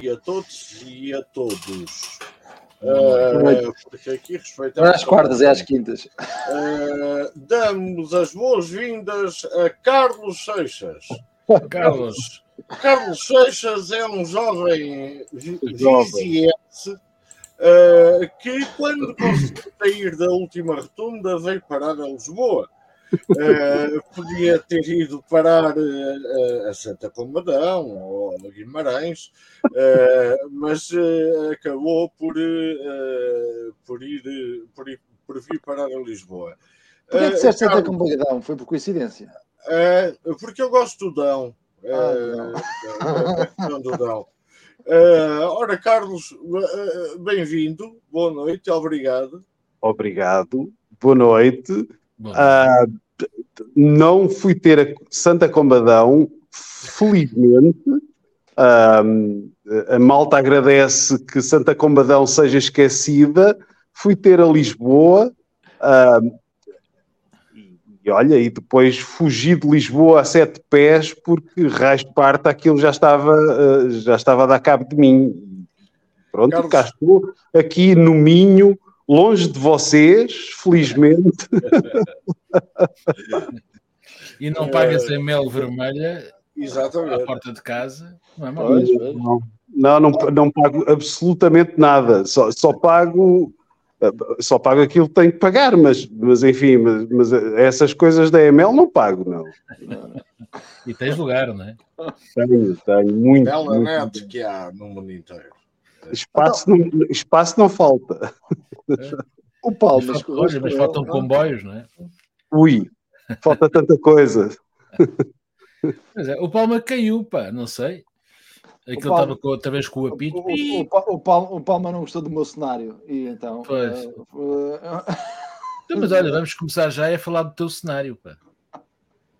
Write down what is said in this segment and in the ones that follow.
e a todos e a todos. Uh, porque aqui respeitamos. Não é às quartas, é às quintas. Uh, damos as boas-vindas a Carlos Seixas. Carlos. Carlos Seixas é um jovem viziense uh, que, quando conseguiu sair da última rotunda, veio parar a Lisboa. Uh, podia ter ido parar uh, a Santa Comadão ou a Guimarães, uh, mas acabou por, por, ir, por, ir, por vir parar a Lisboa. Por que disseste Santa Comadão? Foi por coincidência? porque eu gosto do Dão. Ah, do Dão. ora, Carlos, bem-vindo, boa noite, obrigado. Obrigado, boa noite. Uh, não fui ter a Santa Combadão, felizmente. Uh, a malta agradece que Santa Combadão seja esquecida. Fui ter a Lisboa. Uh, e olha, e depois fugi de Lisboa a sete pés porque raio de parte aquilo já estava, uh, já estava a dar cabo de mim. Pronto, Carlos... cá estou aqui no Minho, longe de vocês, felizmente. e não pagas em mel vermelha Exatamente. à porta de casa, não é mal. Não, não, não, não pago absolutamente nada, só, só pago só pago aquilo que tenho que pagar, mas, mas enfim, mas, mas essas coisas da ML não pago, não. E tens lugar, não é? Tenho, tenho, muito. Bela net que há no mundo inteiro. Espaço, não, espaço não falta. O Paulo, mas, mas, mas faltam comboios, não é? Ui, falta tanta coisa. É, o Palma caiu, pá, não sei. Aquilo estava outra vez com o apito. O, o, o, o, Palma, o Palma não gostou do meu cenário. E então. Pois. Uh, uh, então, mas olha, vamos começar já a falar do teu cenário, pá.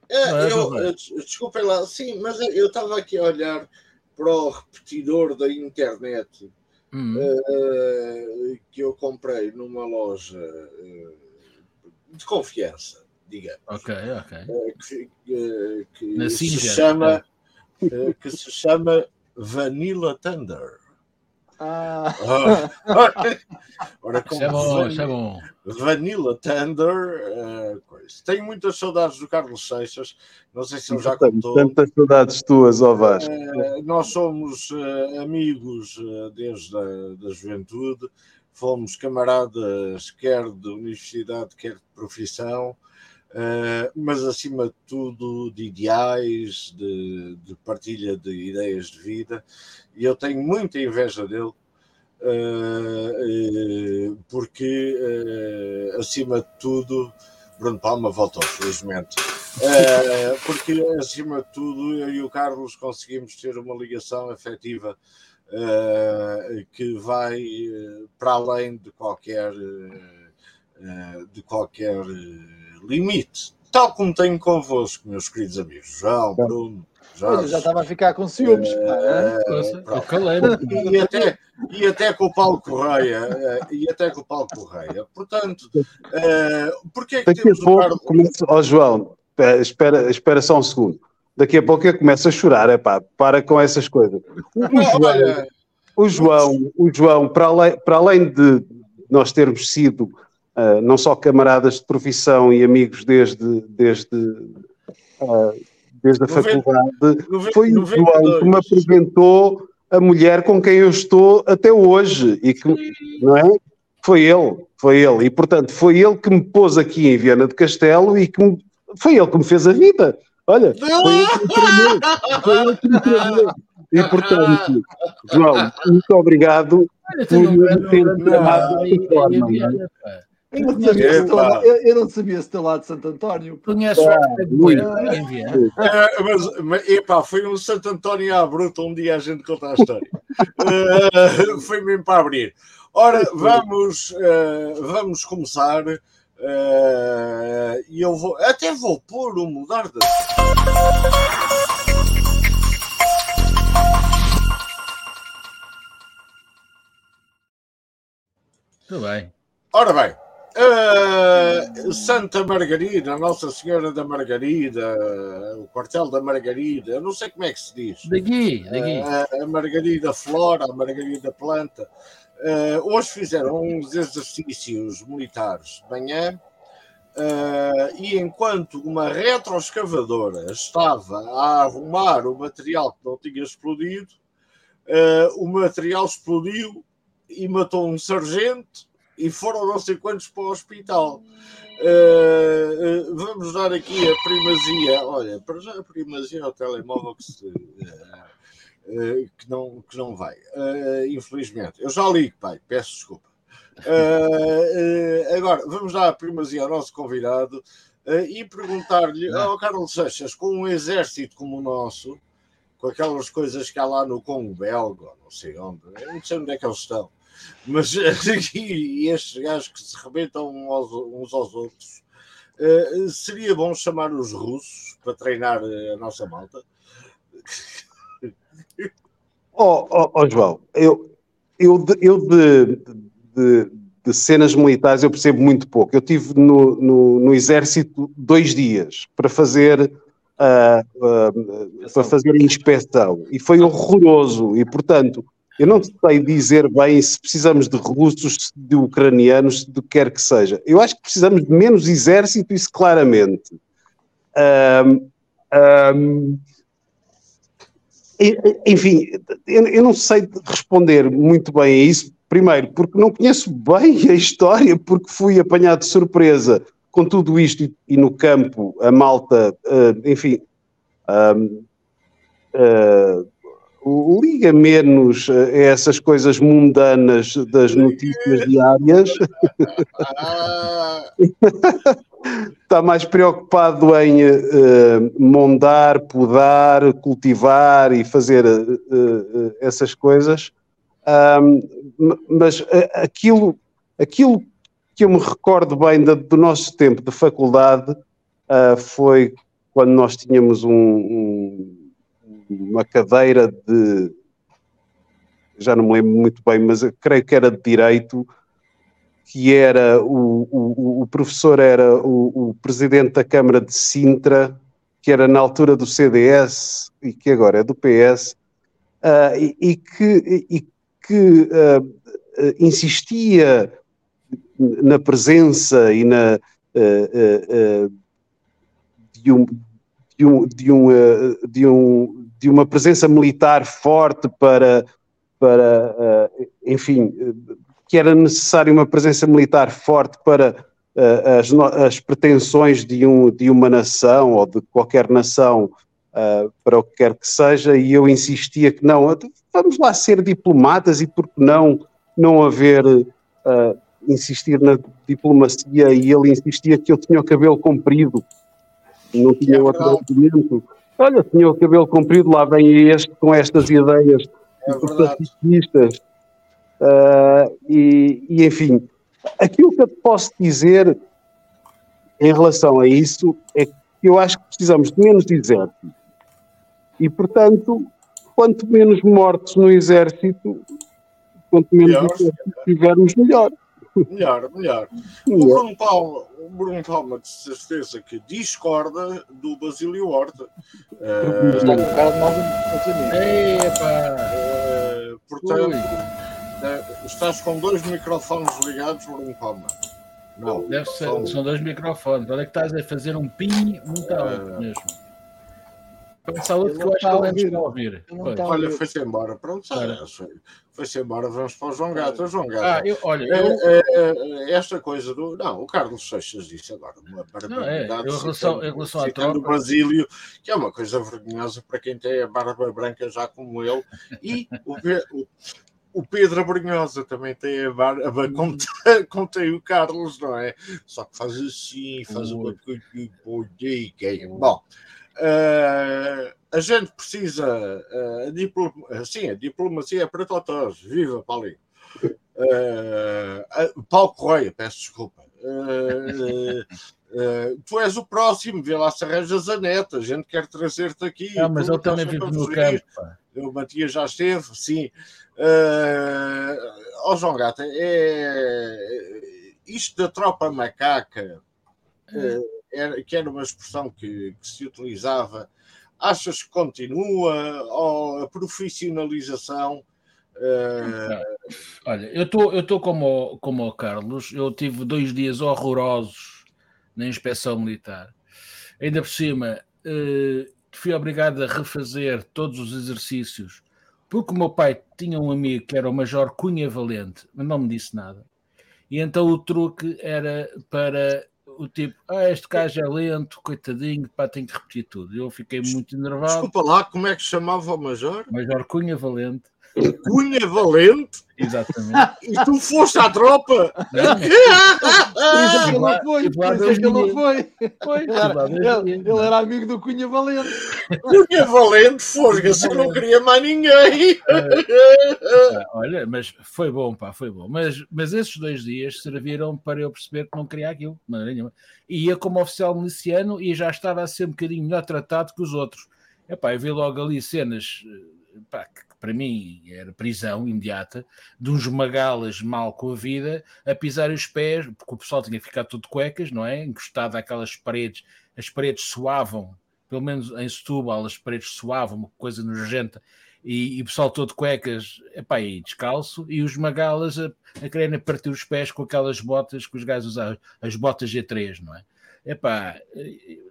É, é, eu, eu, desculpem lá, sim, mas eu estava aqui a olhar para o repetidor da internet uhum. uh, que eu comprei numa loja uh, de confiança, digamos. Ok, ok. Uh, que, que se chama, que se chama Vanilla Thunder. Ah. Ora, como é bom, é bom. Vanilla Tender. Uh, Tenho muitas saudades do Carlos Seixas. Não sei se ele já contou. Tantas saudades tuas, ó Vasco. Uh, nós somos uh, amigos desde a da juventude. Fomos camaradas, quer de universidade, quer de profissão. Uh, mas acima de tudo de ideais, de, de, partilha de ideias de vida, e eu tenho muita inveja dele, uh, uh, porque acima de tudo, Bruno Palma voltou, felizmente. porque acima de tudo, eu e o Carlos conseguimos ter uma ligação afetiva que vai para além de qualquer de qualquer limite, tal como tenho convosco, meus queridos amigos, João, Bruno. Jorge, já estava a ficar com ciúmes. É, é, e, até, e até com o Paulo Correia. É, e até com o Paulo Correia. Portanto, é, porque é que Daqui a pouco Carlos... começa... oh, João, espera, espera só um segundo. Daqui a pouco eu começo a chorar, é pá, para com essas coisas. O, João, o João, o João para, além, para além de nós termos sido uh, não só camaradas de profissão e amigos desde, desde, uh, desde a faculdade, foi o João que me apresentou a mulher com quem eu estou até hoje e que, não é? Foi ele, foi ele. E, portanto, foi ele que me pôs aqui em Viana de Castelo e que me, foi ele que me fez a vida. Olha, foi ele que me treinou. Foi ele que me treinou. E, portanto, João, muito obrigado por me ter tratado dessa forma. Eu não, sabia se lá, eu, eu não sabia se teu lado de Santo António. Conheço ah, muito. É, mas, mas epá, foi um Santo António à bruta um dia a gente conta a história. uh, foi mesmo para abrir. Ora, vamos, uh, vamos começar. Uh, e eu vou até vou pôr o mudar de. Tudo bem. Ora bem, Uh, Santa Margarida, Nossa Senhora da Margarida, o quartel da Margarida, eu não sei como é que se diz. Daqui, daqui. Uh, a Margarida Flora, a Margarida Planta. Uh, hoje fizeram uns exercícios militares de manhã e enquanto uma retroescavadora estava a arrumar o material que não tinha explodido, o material explodiu e matou um sargento e foram não sei quantos para o hospital. Uh, uh, vamos dar aqui a primazia. Olha, para já a primazia ao telemóvel que, se, uh, que, não, que não vai. infelizmente. Eu já li, pai, peço desculpa. agora, vamos dar a primazia ao nosso convidado e perguntar-lhe ao oh, Carlos Seixas, com um exército como o nosso, com aquelas coisas que há lá no Congo belga, não sei onde, não sei onde é que eles estão mas e estes gajos que se rebentam uns aos outros, uh, seria bom chamar os russos para treinar a nossa malta? Oh, oh, oh João, eu, eu, de, eu de, de, de, cenas militares eu percebo muito pouco. Eu tive no, no, no exército dois dias para fazer uh, uh, para fazer a inspeção e foi horroroso e portanto eu não sei dizer bem se precisamos de russos, de ucranianos, do que quer que seja. Eu acho que precisamos de menos exército, isso claramente. Um, um, enfim, eu não sei responder muito bem a isso. Primeiro, porque não conheço bem a história, porque fui apanhado de surpresa com tudo isto e, no campo a malta, uh, enfim, uh, liga menos a essas coisas mundanas das notícias diárias. Está mais preocupado em uh, mondar, podar, cultivar e fazer uh, uh, essas coisas. Um, mas aquilo, aquilo que eu me recordo bem do, do nosso tempo de faculdade foi quando nós tínhamos um, um uma cadeira de. Já não me lembro muito bem, mas creio que era de direito, que era o, o, o professor era o, o, presidente da Câmara de Sintra, que era na altura do CDS e que agora é do PS, uh, e, e, que, e que uh, insistia na presença e na uh, de um, de um, de um, de um de uma presença militar forte para, para uh, enfim, que era necessário uma presença militar forte para uh, as, as, pretensões de, um, de uma nação ou de qualquer nação uh, para o que quer que seja, e eu insistia que não, vamos lá ser diplomatas e por que não, não haver, insistir na diplomacia, e ele insistia que eu tinha o cabelo comprido, não tinha é outro argumento Olha, tinha o cabelo comprido, lá vem este com estas ideias é uh, e, e, enfim, aquilo que eu posso dizer em relação a isso é que eu acho que precisamos de menos exército. E, portanto, quanto menos mortes no exército, quanto menos exército tivermos, melhor. Melhor, melhor. O Bruno Palma, o Bruno Palma de certeza que discorda do Basílio Horta. Uh, uh, portanto, uh, estás com dois microfones ligados, Bruno Palma. Não, Deve ser, são... são dois microfones. Olha que estás a fazer um ping muito alto mesmo. Pensa outro que eu acho que ele está a ouvir. Olha, foi-se embora. Pronto, foi-se embora. Vamos para o João Gato. O João Gato. Ah, eu, olha, eu... É, é, é, esta coisa do. Não, o Carlos Seixas disse agora uma barbaridade. Não, é, em relação, em relação à tropa. do Basílio, que é uma coisa vergonhosa para quem tem a barba branca já como ele. E o, o o Pedro Abrunhosa também tem a barba como, como tem o Carlos, não é? Só que faz assim, faz uma coisa. Bom, Uh, a gente precisa. Uh, a diplom... Sim, a diplomacia é para todos. Viva, Paulinho. Uh, Paulo Correia, peço desculpa. tu és o próximo, vê lá se arranjas a neta. A gente quer trazer-te aqui. Não, mas ele também vive no campo. O Matias já esteve, sim. Uh, oh, João Gata, é, isto da tropa macaca, uh, era, que era uma expressão que, que, se utilizava, achas que continua? Ou a profissionalização? Uh... Olha, eu estou eu como, como o Carlos, eu tive dois dias horrorosos na inspeção militar. Ainda por cima, uh, fui obrigado a refazer todos os exercícios porque o meu pai tinha um amigo que era o Major Cunha Valente, mas não me disse nada. E então o truque era para o tipo, ah, este gajo é lento, coitadinho, pá, tenho que repetir tudo. Eu fiquei muito enervado. Desculpa lá, como é que chamava o Major? Major Cunha Valente. Cunha Valente? Exatamente. E tu foste à tropa? Não. que ele foi. É que ele foi. foi. Ele, era, ele, era amigo do Cunha Valente. Cunha Valente, forga-se, não queria mais ninguém. É, olha, mas foi bom, pá, foi bom. Mas, mas esses dois dias serviram para eu perceber que não queria aquilo, de maneira nenhuma. E ia como oficial miliciano e já estava a ser um bocadinho melhor tratado que os outros. Epá, eu vi logo ali cenas pá, que para mim era prisão imediata, de uns magalas mal com a vida a pisar os pés, porque o pessoal tinha ficado todo de cuecas, não é? Encostado àquelas paredes, as paredes suavam, pelo menos em Setúbal, as paredes suavam, uma coisa nojenta, e, e o pessoal todo de cuecas, epá, e descalço, e os magalas a, a quererem partir os pés com aquelas botas que os gajos usavam, as botas G3, não é? Epá,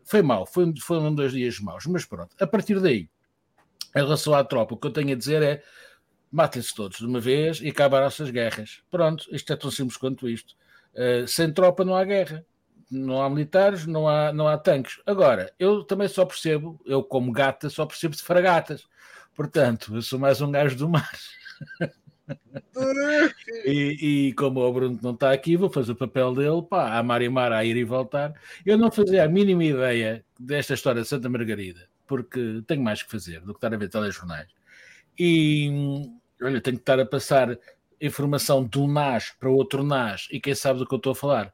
foi mal, foi, um dos dias maus, mas pronto, a partir daí em relação à tropa, o que eu tenho a dizer é matem-se todos de uma vez e acabaram-se as guerras. Pronto, isto é tão simples quanto isto. Uh, sem tropa não há guerra. Não há militares, não há, não há tanques. Agora, eu também só percebo, eu como gata, só percebo de fragatas. Portanto, eu sou mais um gajo do mar. e, e, como o Bruno não está aqui, vou fazer o papel dele, pá, a mar e mar, a ir e voltar. Eu não fazia a mínima ideia desta história de Santa Margarida porque tenho mais que fazer do que estar a ver telejornais. E olha, tenho que estar a passar informação de um NAS para outro NAS e quem sabe do que eu estou a falar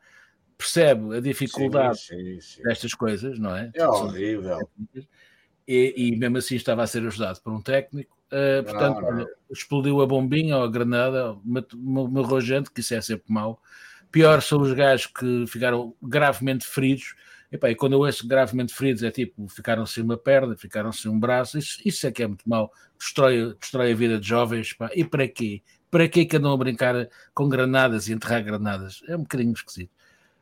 percebe a dificuldade sim, sim, sim. destas coisas, não é? É horrível. E, e, mesmo assim estava a ser ajudado por um técnico. Uh, portanto, não, não. explodiu a bombinha ou a granada, morreu gente, que isso é sempre mau. Pior são os gajos que ficaram gravemente feridos Epá, e quando eu ouço gravemente feridos, é tipo, ficaram sem uma perna, ficaram sem um braço, isso, isso é que é muito mau, destrói, destrói a vida de jovens, pá. e para quê? Para quê que andam a brincar com granadas e enterrar granadas? É um bocadinho esquisito.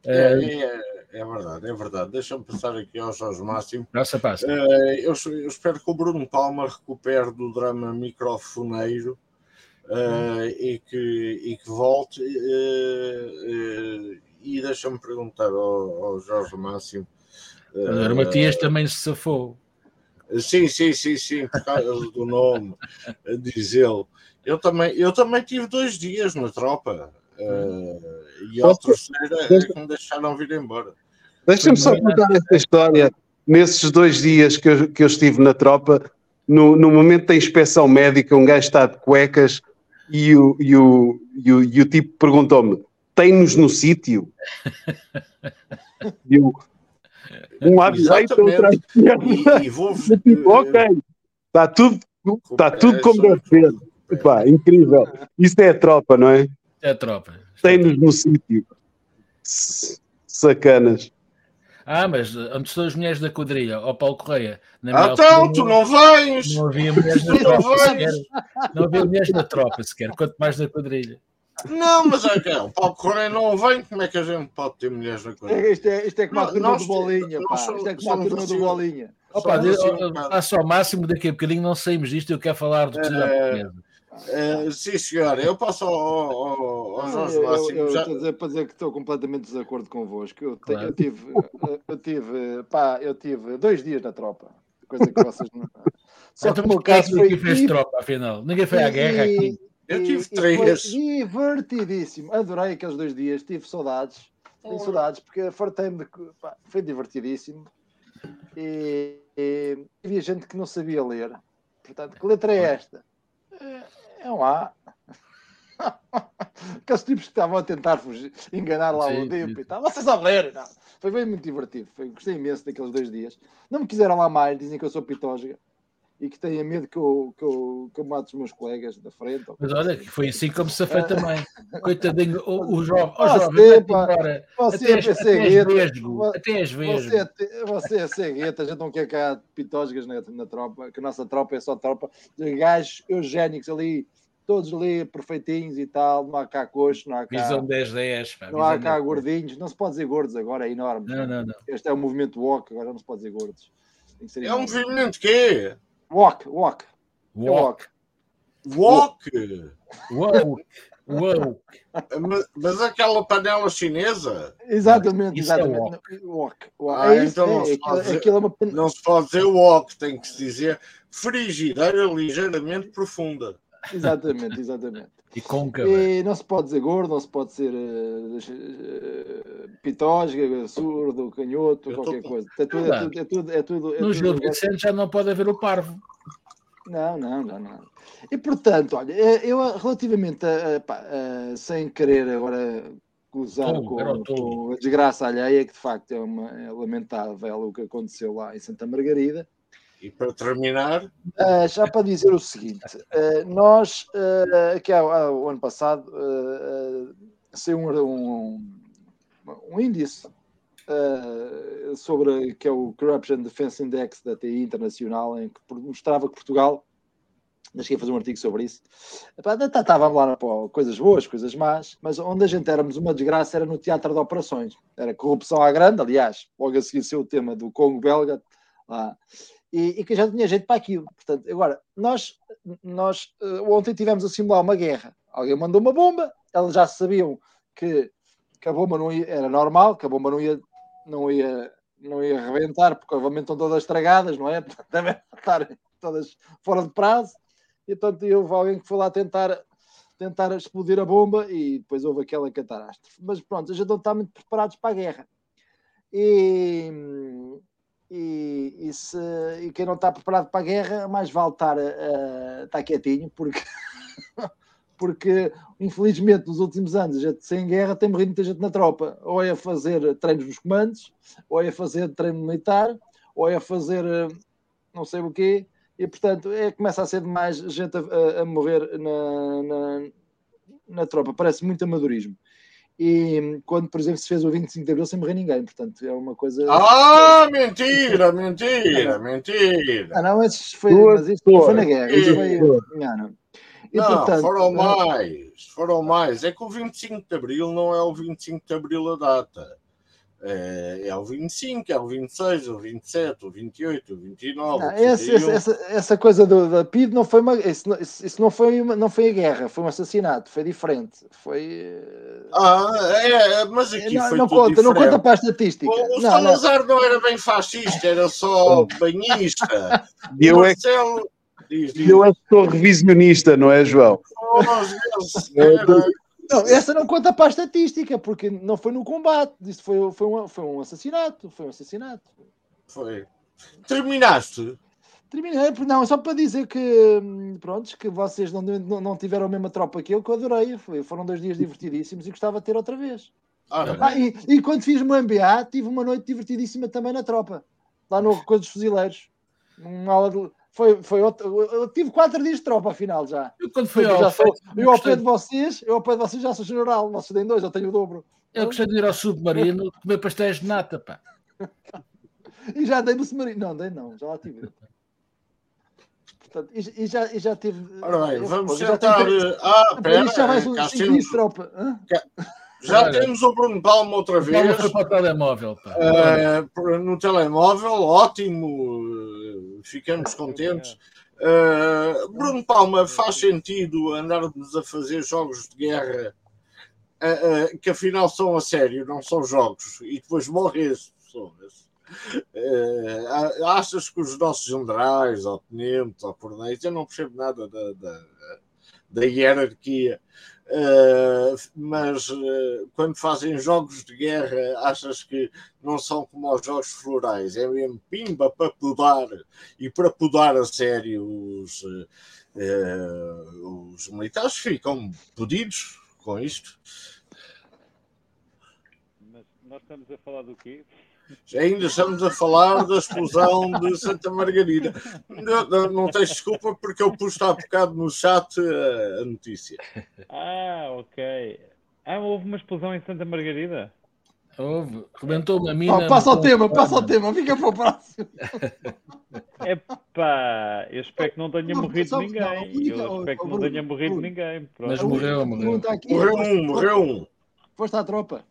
É, é, é verdade, é verdade. Deixa-me passar aqui ao Jorge Máximo. Nossa, passa. Uh, eu, eu, espero que o Bruno Palma recupere do drama microfoneiro uh, e, que, e que volte. E deixa-me perguntar ao, ao, Jorge Máximo. O uh, Matias também se safou. Sim, sim, sim, sim, por causa do nome, diz ele. Eu também, eu também tive dois dias na tropa. Uh, e ao terceiro é que me deixaram vir embora. Deixa-me só contar esta história. Nesses dois dias que eu, que eu estive na tropa, no, no momento da inspeção médica, um gajo está de cuecas e o, e o, e o, e o tipo perguntou-me: tem-nos no sítio. um aviseiro outra e, e vou tipo, ok, está tudo, está tudo como deve ser. Epá, incrível. Isso é a tropa, não é? É a tropa. Tem-nos no sítio. Sacanas. Ah, mas onde estão as mulheres da quadrilha? Ó Paulo Correia. Na então, tu não vens! Não havia mulheres na tropa sequer. Não havia mulheres na tropa sequer, quanto mais na quadrilha. Não, mas é que é, o Paulo Correia não vem, como é que a gente pode ter mulheres na coisa? É, isto, é, isto é como a turma do Bolinha, pá. Isto é como a turma do Bolinha. Opa, passo ao máximo, daqui a bocadinho não saímos disto, eu quero falar do é, é, Sim, senhor, eu passo ao, ao, ao Jorge Máximo. Eu, eu, já... dizer, para dizer que estou completamente de desacordo convosco. Eu, claro. eu, tive, eu, tive, pá, eu tive dois dias na tropa, coisa que vocês não. Só que o meu caso foi. Ninguém fez tropa, afinal. Ninguém foi à guerra aqui. Eu tive e, três. divertidíssimo. Adorei aqueles dois dias. Tive saudades. Tenho saudades porque fartei-me de. Pá, foi divertidíssimo. E, e havia gente que não sabia ler. Portanto, que letra é esta? É, é um A. Aqueles tipos que estavam a tentar fugir, enganar lá sim, o tempo e tal. Vocês sabem ler. Não. Foi bem muito divertido. Foi, gostei imenso daqueles dois dias. Não me quiseram lá mais. Dizem que eu sou pitógica. E que tenha medo que eu, que eu, que eu mate os meus colegas da frente. Mas olha, que foi assim como se foi também. Coitadinho, o, o jovem, o jovem, você é cegueta. Até as vezes. Você, é, você é cegueta, a gente não quer cá pitósicas na, na tropa, que a nossa tropa é só tropa de gajos eugénicos ali, todos ali perfeitinhos e tal, não há cá coxo, não há cá... Visão 10-10. Não há cá gordinhos, não se pode dizer gordos agora, é enorme. Não, não, não. Este é o movimento walk, agora não se pode dizer gordos. É um movimento quê? Walk, walk. Walk. Walk. Walk. Walk. Mas, mas aquela panela chinesa? Exatamente, Isso é exatamente. walk. walk. Ah, é então não, é, se pode dizer, aquilo é uma pan- não se pode dizer walk, tem que se dizer frigideira ligeiramente profunda. Exatamente, exatamente. E côncava. E não se pode dizer gordo, não se pode ser uh, uh, pitósga, surdo, canhoto, Eu tô qualquer com- coisa. É tudo, é tudo, é tudo, é tudo, é No tudo- Gil Vicente já não pode haver o parvo. Não, não, não, não. E portanto, olha, eh, eu relativamente a, a, pá, a- sem querer agora gozar com, com a desgraça alheia, que de facto é, uma, é lamentável o que aconteceu lá em Santa Margarida, E para terminar, Ah, já para dizer o seguinte, ah, nós, ah, aqui há, há o ano passado, ah, saiu um, um, um índice sobre que é o Corruption Defense Index da TI Internacional, em que mostrava que Portugal, deixei fazer um artigo sobre isso, tá- estávamos lá pô, coisas boas, coisas más, mas onde a gente éramos uma desgraça era no teatro de operações, era corrupção à grande, aliás, logo a seguir ser o tema do Congo belga, lá, e, e que já tinha gente para aquilo. Portanto, agora, nós, nós eh, ontem tivemos a simular uma guerra. Alguém mandou uma bomba, eles já sabiam que, que a bomba não ia, era normal, que a bomba não ia, não ia, não ia arrebentar, porque obviamente estão todas estragadas, não é? Devem estar todas fora de prazo. E portanto, houve alguém que foi lá tentar, tentar explodir a bomba e depois houve aquela catástrofe. Mas pronto, a gente não muito preparados para a guerra. E, e, e, se, e quem não está preparado para a guerra, mais vale estar, uh, estar quietinho, porque, porque infelizmente nos últimos anos, a gente sem guerra tem morrido muita gente na tropa, ou é a fazer treinos nos comandos, ou é a fazer treino militar, ou é a fazer uh, não sei o quê, e portanto é, começa a ser demais gente a, a morrer na, na, na tropa, parece muito amadorismo e quando, por exemplo, se fez o 25 de Abril sem morrer ninguém, portanto, é uma coisa. Ah, mentira, mentira, mentira. Ah, não, mas, foi, mas isto foi na guerra. Isto foi, não, não. E, não, portanto, foram mais, foram mais. É que o 25 de Abril não é o 25 de Abril a data. É, é o 25, é o 26, o 27, o 28, o 29. Não, o esse, esse, essa, essa coisa do, da PID não foi uma. Isso, isso não, foi uma, não foi a guerra, foi um assassinato, foi diferente. Foi. Ah, é, mas aqui não, foi não tudo conta, diferente. não conta para a estatística. O, o não, Salazar não. não. era bem fascista, era só banhista. E eu Marcelo... é que... Diz, diz. Eu é que sou revisionista, não é, João? Oh, era... Não, essa não conta para a estatística, porque não foi no combate. Isso foi, foi, um, foi um assassinato. Foi um assassinato. Foi. Terminaste? Terminei, não, é só para dizer que pronto, que vocês não, não, não tiveram a mesma tropa que eu, que eu adorei. Foi, foram dois dias divertidíssimos e gostava de ter outra vez. Ah, ah, e, e, quando fiz o MBA, tive uma noite divertidíssima também na tropa, lá no Coisa dos Fuzileiros. Uma aula de, foi, foi outro, eu tive quatro dias de tropa afinal já. Eu quando fui ao já sou, eu ao pé de vocês, eu ao pé de vocês já sou general, vocês têm dois, eu tenho o dobro. Eu gostei de ir ao submarino comer pastéis de nata, pá. e já andei no submarino. Não, andei não, já lá tive. Portanto, e, e, já, e já tive. Ora bem, vamos tentar. Tive... Ah, pera, já mais um cá temos... tropa. Hã? Já Olha, temos o Bruno Palma outra vez. foi para o telemóvel. Uh, no telemóvel, ótimo. Ficamos contentes. Uh, Bruno Palma, faz sentido andarmos a fazer jogos de guerra uh, que afinal são a sério, não são jogos, e depois morrem as pessoas. Achas que os nossos generais, ou tenentes, ou coronéis, eu não percebo nada da, da, da hierarquia, uh, mas uh, quando fazem jogos de guerra, achas que não são como os jogos florais, é mesmo pimba para podar e para podar a sério os, os militares ficam podidos com isto. Mas nós estamos a falar do quê? Ainda estamos a falar da explosão de Santa Margarida. Não, não, não tens desculpa porque eu pus há bocado no chat a, a notícia. Ah, ok. Ah, houve uma explosão em Santa Margarida? Houve. Rebentou uma mina. Oh, passa o tema, passa o tema, fica para o próximo. Epá, eu espero que não tenha Não, morrido ninguém. não, Eu espero que oh, não tenha morrido ninguém. Pronto. Mas morreu, morreu. Aqui, Morreu um, morreu um. Foste à tropa.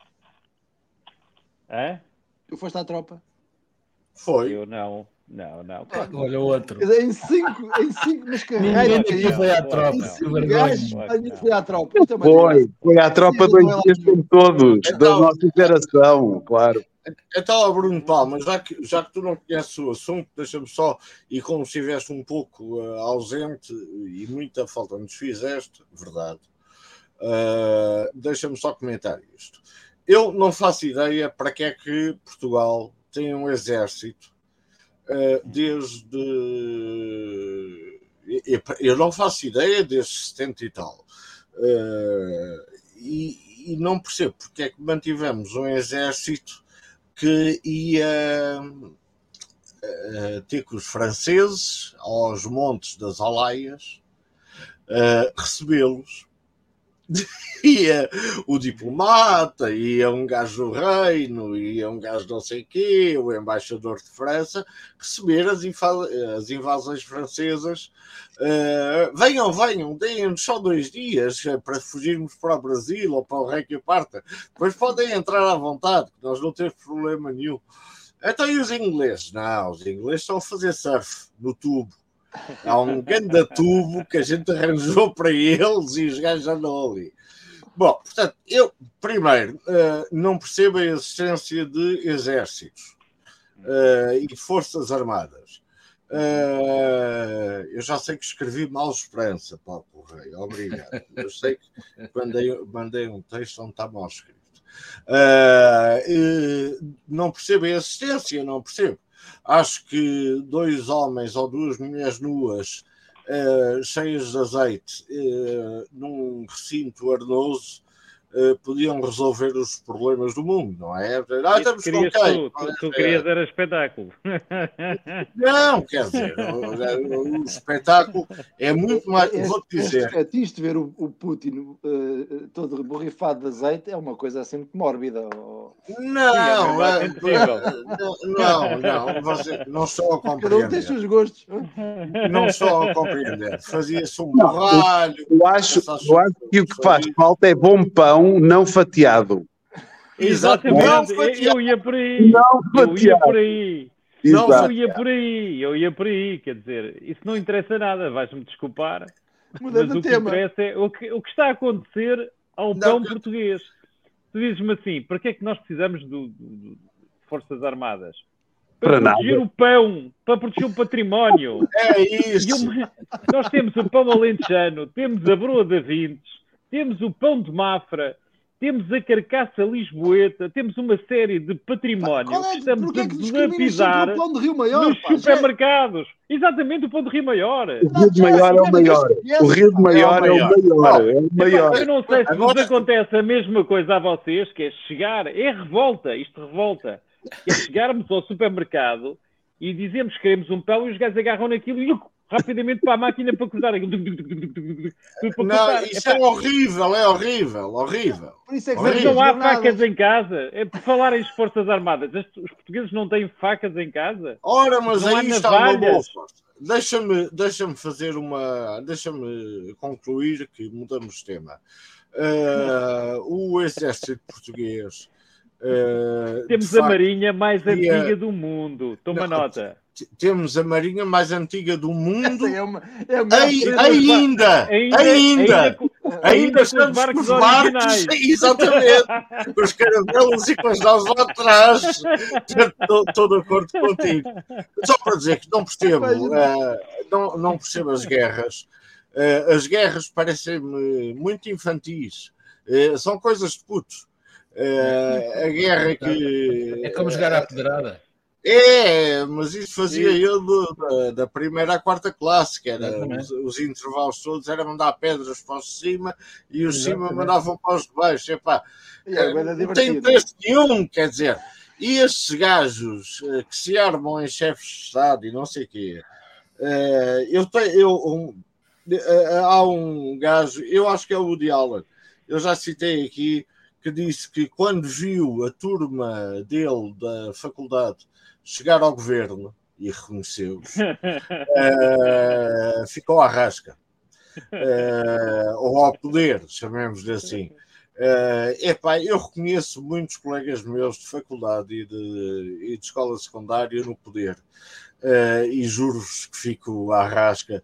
Hã? Tu foste à tropa. Foi. Eu não. Não, não. Olha o outro. Em cinco, em cinco Ninguém carreiras. aqui foi à tropa. Em cinco gajos, mim foi à tropa. É Foi, foi à tropa dois dias como todos, da Então- nossa geração, claro. Então, Bruno Palma, já que, já que tu não conheces o assunto, deixa-me só, e como estiveste um pouco eh, ausente e muita falta nos fizeste, verdade, eh, deixa-me só comentar isto. Eu não faço ideia para que é que Portugal tem um exército eh, desde. Eu não faço ideia desde 70 e tal. Eh, e, e não percebo porque é que mantivemos um exército que ia eh, ter que os franceses, aos montes das Alaias, eh, recebê-los. Ia o diplomata, ia um gajo do reino, ia um gajo não sei quê, o embaixador de França, receber as, as invasões francesas. Eh, venham, venham, deem-nos só dois dias eh, para fugirmos para o Brasil ou para o Rei que parta. Depois podem entrar à vontade, que nós não temos problema nenhum. Então, e os ingleses? Não, os ingleses estão a fazer surf no tubo. Há um grande tubo que a gente arranjou para eles e os gajos andam ali. Bom, portanto, eu, primeiro, eh, não percebo a existência de exércitos eh, e forças armadas. Eh, eu já sei que escrevi mal esperança para o Correio, obrigado. Eu sei que mandei, mandei um texto onde está mal escrito. Não percebo a existência, não percebo. Acho que dois homens ou duas mulheres nuas eh, cheias de azeite eh, num recinto arenoso eh, podiam resolver os problemas do mundo, não é? Ah, estamos com querias quem? tu, tu, tu querias era espetáculo. Não, quer dizer, o, o espetáculo é muito mais. Este- Vou-te este dizer, fetiche de ver o, o Putin eh, todo borrifado de azeite é uma coisa assim muito mórbida. não, é é- terrível. não, não, você, não estou a Cada um tem compreender. os seus gostos. Não estou a compreender. Fazia-se um borralho. Eu acho, eu acho que o que faz falta é bom pão não fatiado. Exatamente, Não eu, fatiado. eu ia por aí. Não Eu ia fatiado. por aí. Não. Eu ia por aí, eu ia por aí, quer dizer, isso não interessa nada, vais-me desculpar, mas Mudando o de que tema. interessa é o que, o que está a acontecer ao Não, pão que- português. Tu dizes-me assim, para que é que nós precisamos do, do- do- de Forças Armadas? Para nada. proteger o pão, para proteger o património. É isso. uma- nós temos o pão alentejano, temos a broa da Vintes, temos o pão de Mafra, temos a carcaça lisboeta, temos uma série de patrimónios Qual é, que estamos a discriminas dilapidar sempre o pão de Rio Maior? nos pá? Já- supermercados. Exatamente o pão de Rio Maior. O Rio de Maior é o maior. O Rio de Maior é o maior. É o maior. Eu não sei se vos acontece a mesma coisa a vocês, que é chegar, é revolta, isto revolta, é chegarmos ao supermercado e dizemos que queremos um pão e os gajos agarram naquilo e rapidamente para a máquina para cortar aquilo. Não, cortar. isso Epá, é horrível, é horrível, horrível. Por isso é que Horrível. não há facas em casa. É por falar em Forças Armadas. As- Os portugueses não têm facas em casa? Ora, mas Não aí está uma boa. Deixa-me deixa fazer uma. Deixa-me concluir que mudamos de tema. Eh, o exército português. Eh, Temos de a facto, Marinha mais antiga do mundo. Toma Não, nota. temos a marinha mais antiga do mundo. É uma, é a melhor Ai- prenda. ainda, Ainda, ainda, com- ainda, ainda com os estamos barcos com os barcos, originais. exatamente, com os caravelos e com as naus lá atrás. Estou de acordo contigo. Só para dizer que não percebo, eh, não, não percebo as guerras. Eh, as guerras parecem-me muito infantis. São coisas de putos. Eh, a guerra que. É como jogar à pedrada. É, mas isso fazia eu do- da, da primeira à quarta classe, que era os, os intervalos todos era mandar pedras para os de cima e os de cima mandavam para os de baixo. Epá, é não tem interesse nenhum, quer dizer. E estes gajos uh, que se armam em chefes de Estado e não sei o quê, uh, eu tenho. Eu, um, uh, há um gajo, eu acho que é o Woody Allen, eu já citei aqui, que disse que quando viu a turma dele da faculdade chegar ao governo e reconheceu-os, ficou à rasca. ou ao poder, chamemos-lhe assim. Uh, epá, eu reconheço muitos colegas meus de faculdade e de, e de escola secundária no poder uh, e juro-vos que fico à rasca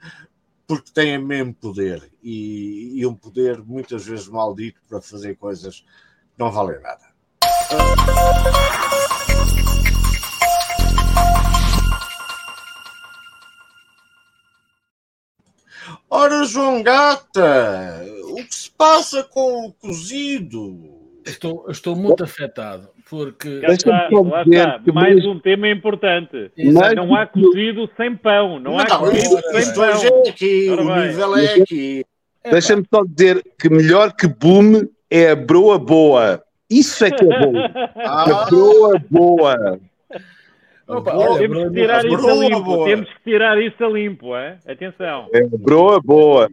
porque têm mesmo poder e, e, um poder muitas vezes maldito para fazer coisas não valem nada. Ora, João Gata, o que se passa com o cozido? Estou, estou muito afetado, porque. Está, lá está, mais um tema importante. Não há cozido sem pão. Não, não há cozido sem pão. É aqui, o nível é aqui. Deixa-me só dizer que melhor que boom é a broa boa. Isso é que é bom. ah. A broa boa. Opa, olha, temos que tirar isso a limpo. Boa. Temos que tirar isso a limpo, é? Atenção. É, broa boa.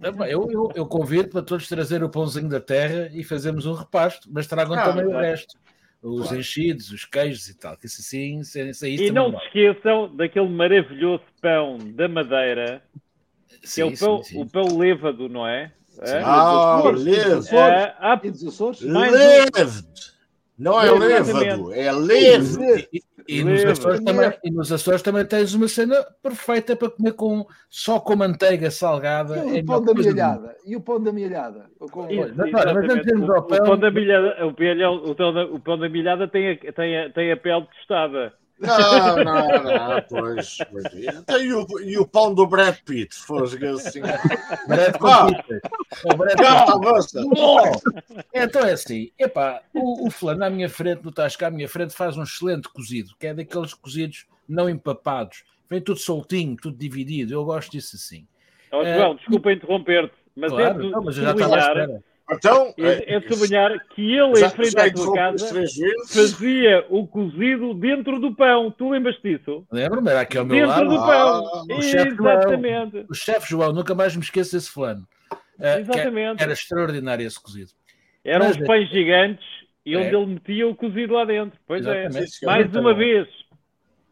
Eu, eu, eu, convido para todos trazer o pãozinho da terra e fazermos um repasto, mas tragam ah, também o resto. Os claro. enchidos, os queijos e tal, que isso assim, isso, isso E não se esqueçam daquele maravilhoso pão da madeira, sim, que é o pão, sim, sim. o pão lêvado, não é? É? Ah, lêvado. É, há... Lêvado. Não é lêvado, é leve. E, e, nos Açores também, e nos Açores também tens uma cena perfeita para comer com, só com manteiga salgada. E o é pão da milhada. E o pão da milhada. O, pão da milhada, o, pão da milhada tem a, tem a, tem a pele tostada. Não, não, não, pois. pois. Então, e, o, e o pão do Brad Pitt? Fosse assim. Brad. O Brad Pitt. Então é assim, epá, o, o fulano à minha frente, no tasca à minha frente, faz um excelente cozido, que é daqueles cozidos não empapados. Vem tudo soltinho, tudo dividido. Eu gosto disso assim. Oh, João, é, desculpa interromper-te, mas claro, é de não, mas já estava à espera. Então, é, é sublinhar que ele, já, em frente à tua casa, fazia o cozido dentro do pão. Tu lembras disso? Lembro-me, era aqui ao meu dentro lado. Dentro do pão. Ah, o Exatamente. João, o chefe João, nunca mais me esqueço desse fulano. Uh, Exatamente. Era extraordinário esse cozido. Eram Mas, os pães é... gigantes e onde é. ele metia o cozido lá dentro. Pois é. Exatamente. é. Mais uma vez.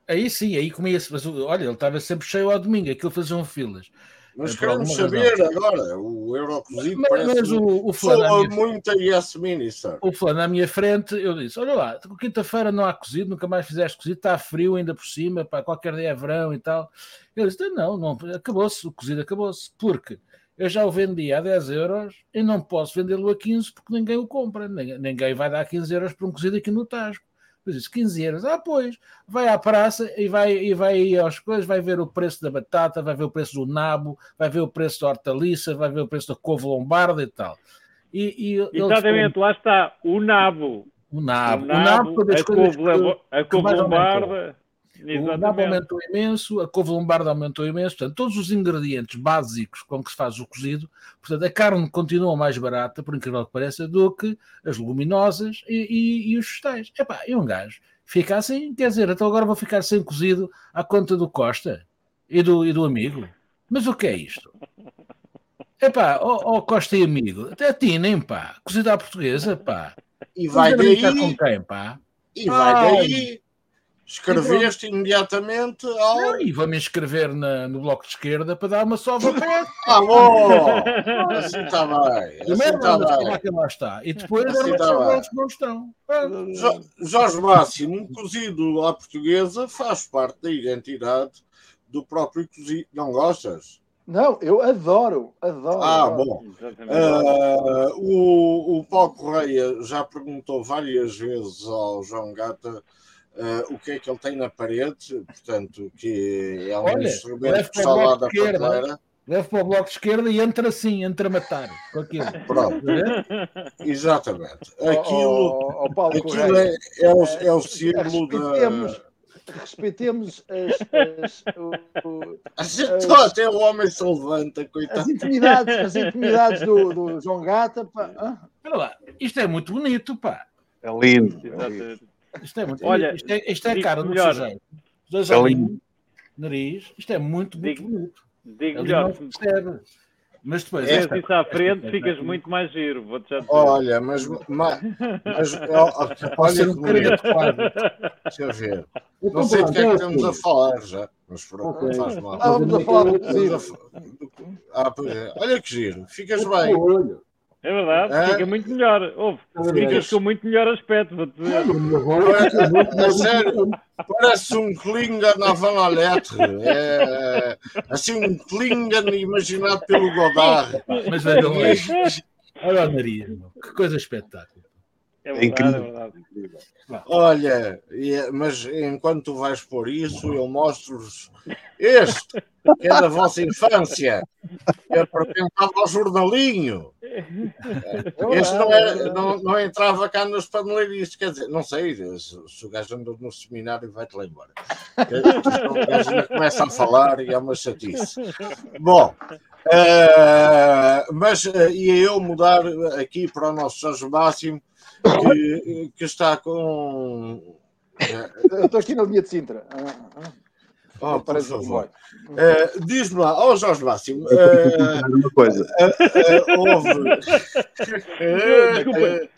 Aí sim, aí comia-se. Mas olha, ele estava sempre cheio ao domingo. Aquilo faziam filas. Mas queremos saber razão. agora, o Eurocozido mas, parece mas o, o Fulano, minha... muita yes minister. O Fulano à minha frente, eu disse, olha lá, quinta-feira não há cozido, nunca mais fizeste cozido, está frio ainda por cima, para qualquer dia é verão e tal. Ele disse, não, não acabou-se, o cozido acabou-se, porque eu já o vendi a 10 euros e não posso vendê-lo a 15 porque ninguém o compra, ninguém vai dar 15 euros por um cozido aqui no Tasco. Disse, 15 euros. Ah, pois, vai à praça e vai, e vai aos coisas, vai ver o preço da batata, vai ver o preço do nabo, vai ver o preço da hortaliça, vai ver o preço da couve lombarda e tal. E, e Exatamente, lá está, o nabo. O nabo. O nabo, o nabo a, couve, a couve lombarda. Exatamente. O nabo aumentou imenso, a couve lombarda aumentou imenso, portanto, todos os ingredientes básicos com que se faz o cozido, portanto, a carne continua mais barata, por incrível que pareça, do que as leguminosas e, e, e os vegetais. Epá, e um gajo fica assim, quer dizer, então agora vou ficar sem cozido à conta do Costa e do, e do amigo. Mas o que é isto? Epá, ó oh Costa e amigo, até ti nem pá, cozido à portuguesa, pá. E vai daí... Com quem, pá? E vai daí Escreveste imediatamente ao. Não, e vou-me inscrever na, no bloco de esquerda para dar uma sova para Ah, bom! Assim está bem. Assim está bem. Que lá está. E depois assim está que não estão. Jorge Máximo, um cozido à portuguesa faz parte da identidade do próprio cozido. Não gostas? Não, eu adoro, adoro. Ah, adoro. bom. Uh, o, o Paulo Correia já perguntou várias vezes ao João Gata uh, o que é que ele tem na parede, portanto, que é um Olha, instrumento que está lá da papeleira. Leve para o bloco de esquerda e entra assim, entra a matar com aquilo. Pronto. Exatamente. Aquilo, oh, oh, Paulo aquilo é, é, o, é o símbolo da. Respeitemos as. as, o, as até o homem se levanta, coitado. As intimidades, as intimidades do, do João Gata. Pá. Olha lá, isto é muito bonito, pá. É lindo. É lindo. Isto é muito. Olha, isto é, isto é cara do melhor. sujeito. Dois É olhinhos, nariz. Isto é muito, muito Digo- bonito. Digo melhor, não percebe. Mas depois. se esta- isso à frente, esta- ficas muito mais giro. Vou-te já dizer. Olha, mas, mas, mas Pode olha que bonito. adequado. Deixa eu ver. Eu Não sei do que é que estamos a falar já, mas pronto, Ok. não faz mal. Estávamos a falar do fa- Ah, pois é. Olha que giro, ficas bem. Olho. É verdade, É? fica muito melhor. Ouve, verdade. ficas com muito melhor aspecto, vou-te dizer. A É sério, parece um Klingon na Van Letre. É, assim, um Klingon imaginado pelo Godard. Mas vejam lá. Olha o nariz, que coisa espetáculo. É verdade, é incrível. verdade. Olha, e- mas enquanto tu vais pôr isso, eu mostro-vos este, que é da vossa infância, que apresentava ao jornalinho. Este não, era, não, não entrava cá nos paneleirices, quer dizer, não sei, se, o gajo andou no seminário, vai-te lá embora. O gajo começa a falar e é uma chatice. Bom, eh, mas eh, ia eu mudar aqui para o nosso Jorge Máximo, que, que está com. Eu estou aqui na linha de Sintra. Ah, ah. Oh, por Parece um favor. comboio. Eh, Diz-me lá, ó Jorge Máximo, eh, Uma coisa. eh, houve. Eh,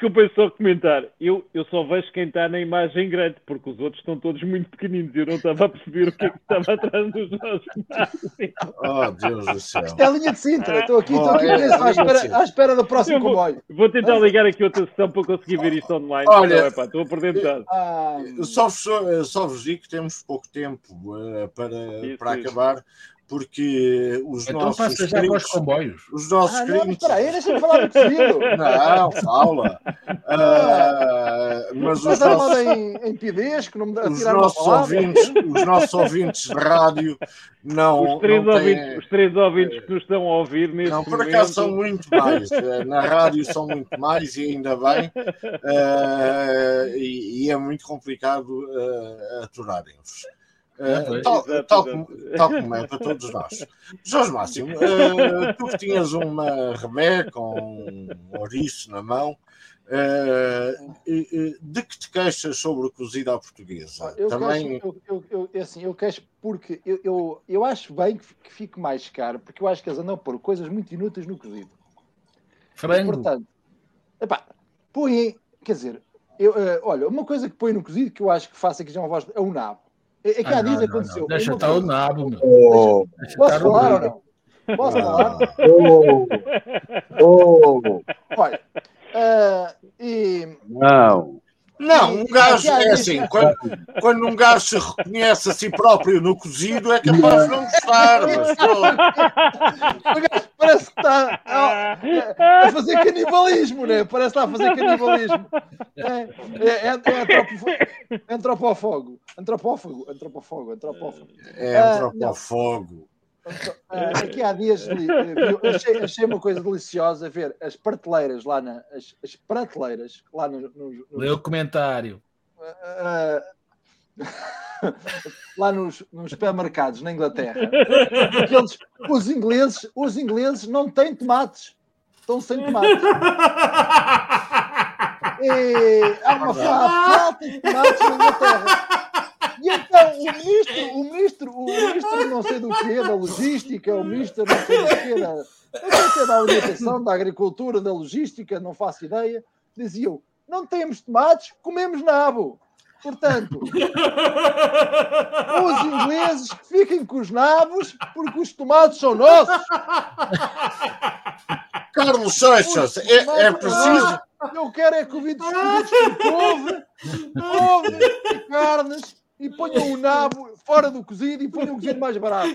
Desculpa. eh, Desculpem só comentar. Eu, eu só vejo quem está na imagem grande, porque os outros estão todos muito pequeninos. Eu não estava a perceber o que é que estava atrás dos nossos Oh, Deus do céu. Isto é a linha de Sintra. Estou aqui, estou aqui Oh, é, preso à, espera, à espera do próximo vou- comboio. Vou tentar ligar aqui outra sessão para conseguir ver isto online. Olha- epá, estou a perder metade. Ah, Só vos, eh, só vos digo que temos pouco tempo eh, para, Isso, para isso. acabar, porque os Então nossos passa já para os comboios. os nossos ah, não, mas críticos, espera aí, deixa-me falar do cozido. não, fala, Ah, mas os nossos, em, em pidesco, não me dá a os nossos ouvintes, os nossos ouvintes de rádio não, Os três, não ouvintes, têm, os três ouvintes que nos estão a ouvir neste Não, por momento. acaso são muito mais. Eh, Na rádio são muito mais e ainda bem. Eh, e, e é muito complicado uh, aturarem-vos. Pois. tal, como, tal como é para todos nós. Jorge Máximo, eh, tu que tinhas uma remé com um ouriço na mão, e de que te queixas sobre o cozido à portuguesa? Eu, Também. queixo, eu, eu, eu, é assim, eu queixo porque eu, eu, eu acho bem que, que fique mais caro, porque eu acho que eles andam a pôr coisas muito inúteis no cozido. Frango. Portanto, epá, põem, quer dizer, eu, eh, olha, uma coisa que põe no cozido que eu acho que faça aqui já uma voz é o nabo. É, é que Ah, dias não, aconteceu. não. Deixa uma estar o coisa- nabo, meu. Oh, Deixa Posso estar o falar ou não? Posso falar? oh, oh, Olha, eh, e não. Não, um gajo é assim, quando, quando um gajo se reconhece a si próprio no cozido, é capaz de não gostar, mas o gajo parece que está a, a fazer canibalismo, né? Parece que está a fazer canibalismo. É, é, é, antropófago. Antropófago, antropófago, antropófago. É Ah, Ah, aqui há dias li- vi- achei, achei uma coisa deliciosa ver as prateleiras lá na, as, as prateleiras lá no, no- no- Lê o comentário. ah, lá nos, nos supermercados na Inglaterra. Porque eles- os ingleses, os ingleses não têm tomates. Estão sem tomates. E há uma fa- falta de tomates na Inglaterra. E então o ministro, o ministro, o ministro não sei do quê, da logística, o ministro não sei do quê, da, não sei se da alimentação, da agricultura, da logística, não faço ideia, diziam, não temos tomates, comemos nabo. Portanto, os ingleses fiquem com os nabos, porque os tomates são nossos. Carlos Seixas, é, é preciso. Eu quero é convites convites com couve, couve e carnes e ponham o nabo fora do cozido e ponham o cozido mais barato.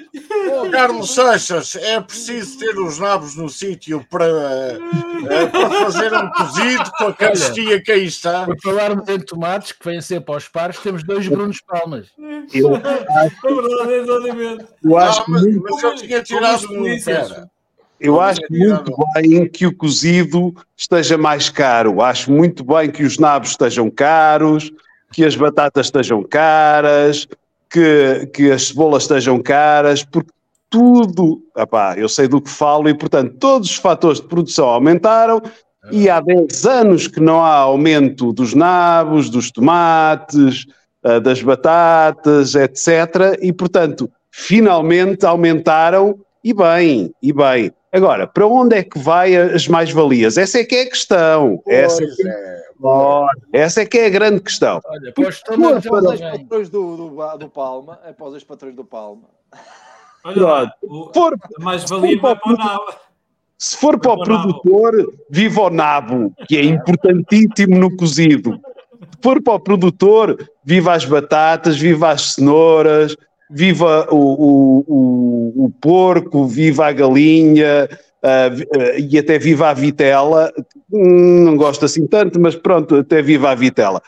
Oh, Carlos Seixas, é preciso ter os nabos no sítio para, eh, para fazer um cozido com a carestia que aí está. Por falarmos em tomates, que vêm sempre aos pares, temos dois Brunos Palmas. Eu, exatamente. eu Ah, acho mas, muito, mas eu tinha tirado um. Pera. eu acho muito bem que o cozido esteja mais caro. Acho muito bem que os nabos estejam caros, que as batatas estejam caras, que, que as cebolas estejam caras, porque tudo, epá, eu sei do que falo e, portanto, todos os fatores de produção aumentaram E há 10 anos que não há aumento dos nabos, dos tomates, ah, das batatas, etc. E, portanto, finalmente aumentaram e bem, e bem. Agora, para onde é que vai as mais-valias? Essa é que é a questão. Essa é, que... é. Essa é que é a grande questão. Olha, para os patrões do, do, do Palma. É para os patrões do Palma. Olha lá, o, For- a mais-valia vai para o nabo. Se for para o produtor, viva o nabo, que é importantíssimo no cozido. Se for para o produtor, viva as batatas, viva as cenouras, viva o, o, o, o porco, viva a galinha ah, e até viva a vitela. Hum, Não gosto assim tanto, mas pronto, até viva a vitela.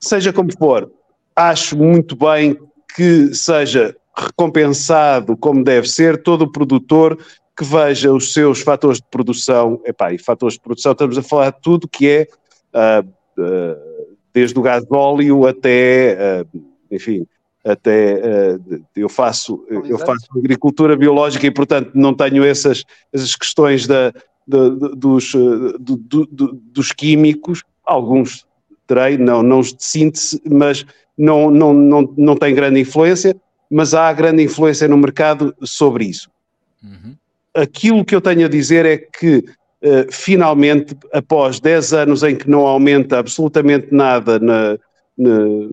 Seja como for, acho muito bem que seja recompensado como deve ser todo o produtor que veja os seus fatores de produção, epá, e fatores de produção, estamos a falar de tudo que é, ah, ah, desde o gás de óleo até, ah, enfim, até ah, eu faço eu faço agricultura biológica e portanto não tenho essas, essas questões da, da- dos, ah, do- do- do- dos químicos, alguns terei, não, não os de síntese, mas não, não, não, não tem grande influência, mas há grande influência no mercado sobre isso. Uhum. aquilo que eu tenho a dizer é que eh, finalmente, após 10 anos em que não aumenta absolutamente nada na- na-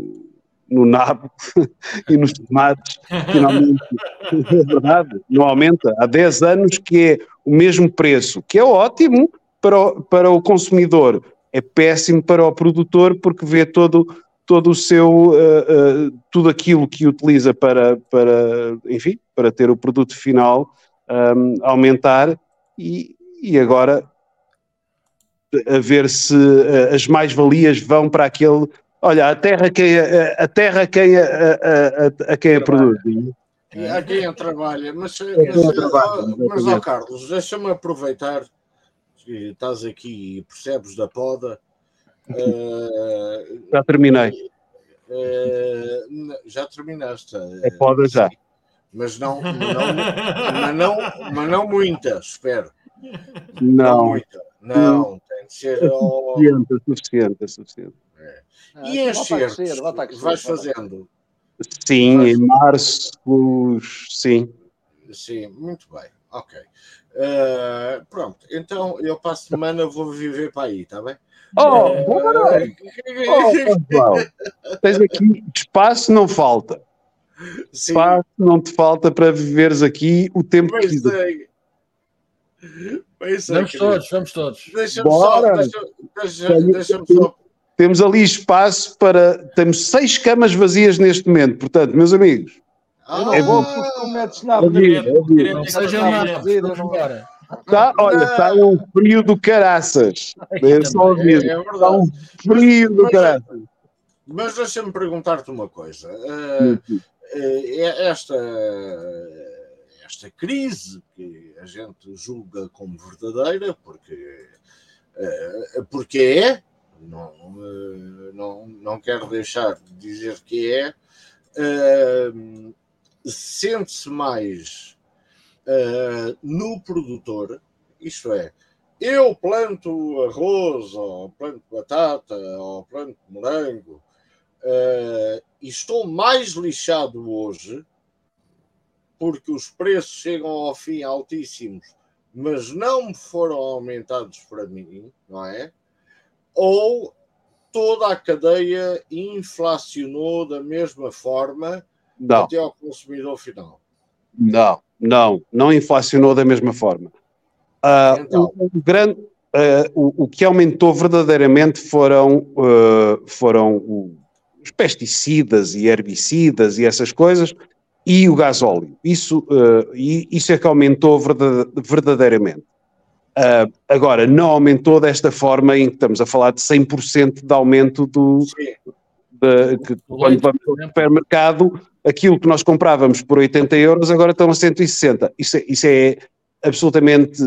no nabo e nos tomates, finalmente, é verdade, não aumenta. Há 10 anos que é o mesmo preço, que é ótimo para o, para o consumidor, é péssimo para o produtor porque vê todo, todo o seu, eh, eh, tudo aquilo que utiliza para, para, enfim, para ter o produto final um, aumentar e, e agora a ver se uh, as mais-valias vão para aquele. Olha, a terra quem a, a terra quem a, a, a, a quem a produz. E há quem trabalha, mas, quem mas, trabalha, ó, mas ó, exatamente. Carlos, deixa-me aproveitar que estás aqui e percebes da poda. eh, Já terminei. eh, n- já terminaste. eh, É poda já. sim. Mas não, mas não, mas não, mas não muita, espero. Não, muita. Não, tem de ser. é suficiente, é suficiente, é suficiente. E Ah, a crescer, vais fazendo. Sim, em março, sim. Sim, muito bem. Ok. Eh, pronto, então eu para a semana vou viver para aí, está bem? Oh, bora! Oh, João, tens aqui espaço, não falta. Sim, Espaço não te falta para viveres aqui o tempo que mas quiser. sei. Mas sei, Vamos todos, vamos todos. Deixa-me só, deixa, deixa, deixa-me só. Temos ali espaço para. Temos seis camas vazias neste momento. Portanto, meus amigos, não É bom. porque tu metes na É bom, é Não seja nada, tá, olha, está um frio do caraças. É só É, aviso. é Está um frio do Mas- caraças. Mas deixa-me perguntar-te uma coisa. Eh, eh, esta, esta crise que a gente julga como verdadeira, porque, eh, porque é, não, eh, não, não quero deixar de dizer que é, eh, sente-se mais eh, no produtor, isto é, eu planto arroz, ou planto batata, ou planto morango, eh, e estou mais lixado hoje porque os preços chegam ao fim altíssimos, mas não me foram aumentados para mim, não é? Ou toda a cadeia inflacionou da mesma forma Não, até ao consumidor final. não, não. Não inflacionou da mesma forma. Ah, Então. o, o grande, ah, o, o que aumentou verdadeiramente foram, ah, foram os pesticidas e herbicidas e essas coisas e o gasóleo. Isso, isso é que aumentou verda- verdadeiramente. Ah, agora, não aumentou desta forma em que estamos a falar de 100% de aumento do, de- que O quando vamos ao supermercado, aquilo que nós comprávamos por 80 euros agora estão a 160. Isso é, isso é absolutamente.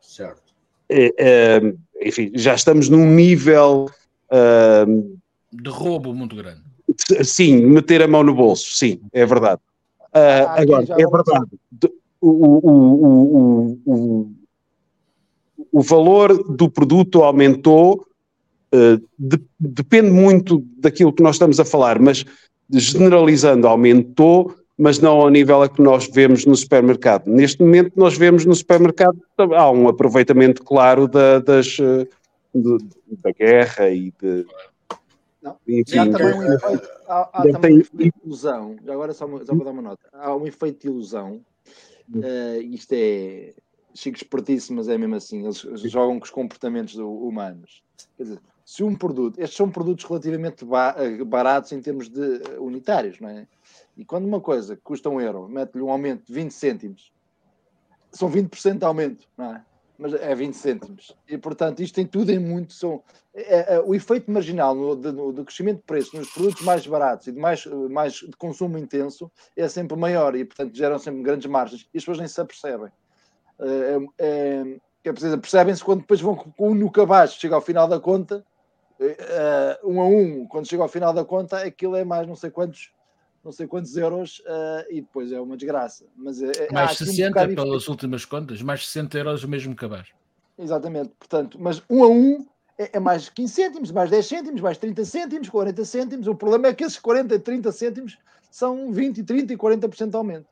certo. eh, eh, enfim, já estamos num nível. eh, De roubo muito grande. sim, meter a mão no bolso, sim, é verdade. Ah, Ah, aqui agora, é verdade. De- O, o, o, o, o, valor do produto aumentou, uh, de, depende muito daquilo que nós estamos a falar, mas generalizando, aumentou, mas não ao nível a que nós vemos no supermercado. Neste momento, nós vemos no supermercado há um aproveitamento claro da, das, uh, de, da guerra e de. Não. Enfim, há também um efeito, há, há também um efeito de ilusão. Agora só, só para dar uma nota. Há um efeito de ilusão. Uh, isto é chico espertíssimo, mas é mesmo assim. Eles jogam com os comportamentos humanos. Quer dizer, se um produto, estes são produtos relativamente baratos em termos de unitários, não é? E quando uma coisa custa um euro, mete-lhe um aumento de 20 cêntimos, são 20% de aumento, não é? Mas é 20 cêntimos. E portanto, isto tem tudo em muito. São, é, é, o efeito marginal no, do, do, crescimento de preço nos produtos mais baratos e de mais, mais de consumo intenso é sempre maior e, portanto, geram sempre grandes margens. E as pessoas nem se apercebem. É, é, é preciso, percebem-se quando depois vão com um no cabaz, chega ao final da conta, uh, um a um, quando chega ao final da conta, aquilo é mais não sei quantos, não sei quantos euros uh, e depois é uma desgraça. Mas, uh, mais 60 um pelas últimas contas, mais 60 euros o mesmo cabaz. Exatamente, portanto, mas um a um é, é, mais 15 cêntimos, mais 10 cêntimos, mais 30 cêntimos, 40 cêntimos. O problema é que esses 40 e 30 cêntimos são 20, 30 e 40% de aumento.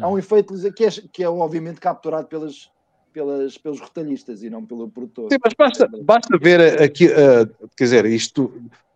Há um efeito que é, que é obviamente capturado pelas, pelas, pelos retalhistas e não pelo produtor. Sim, mas basta, basta ver aqui, uh, quer dizer, isto.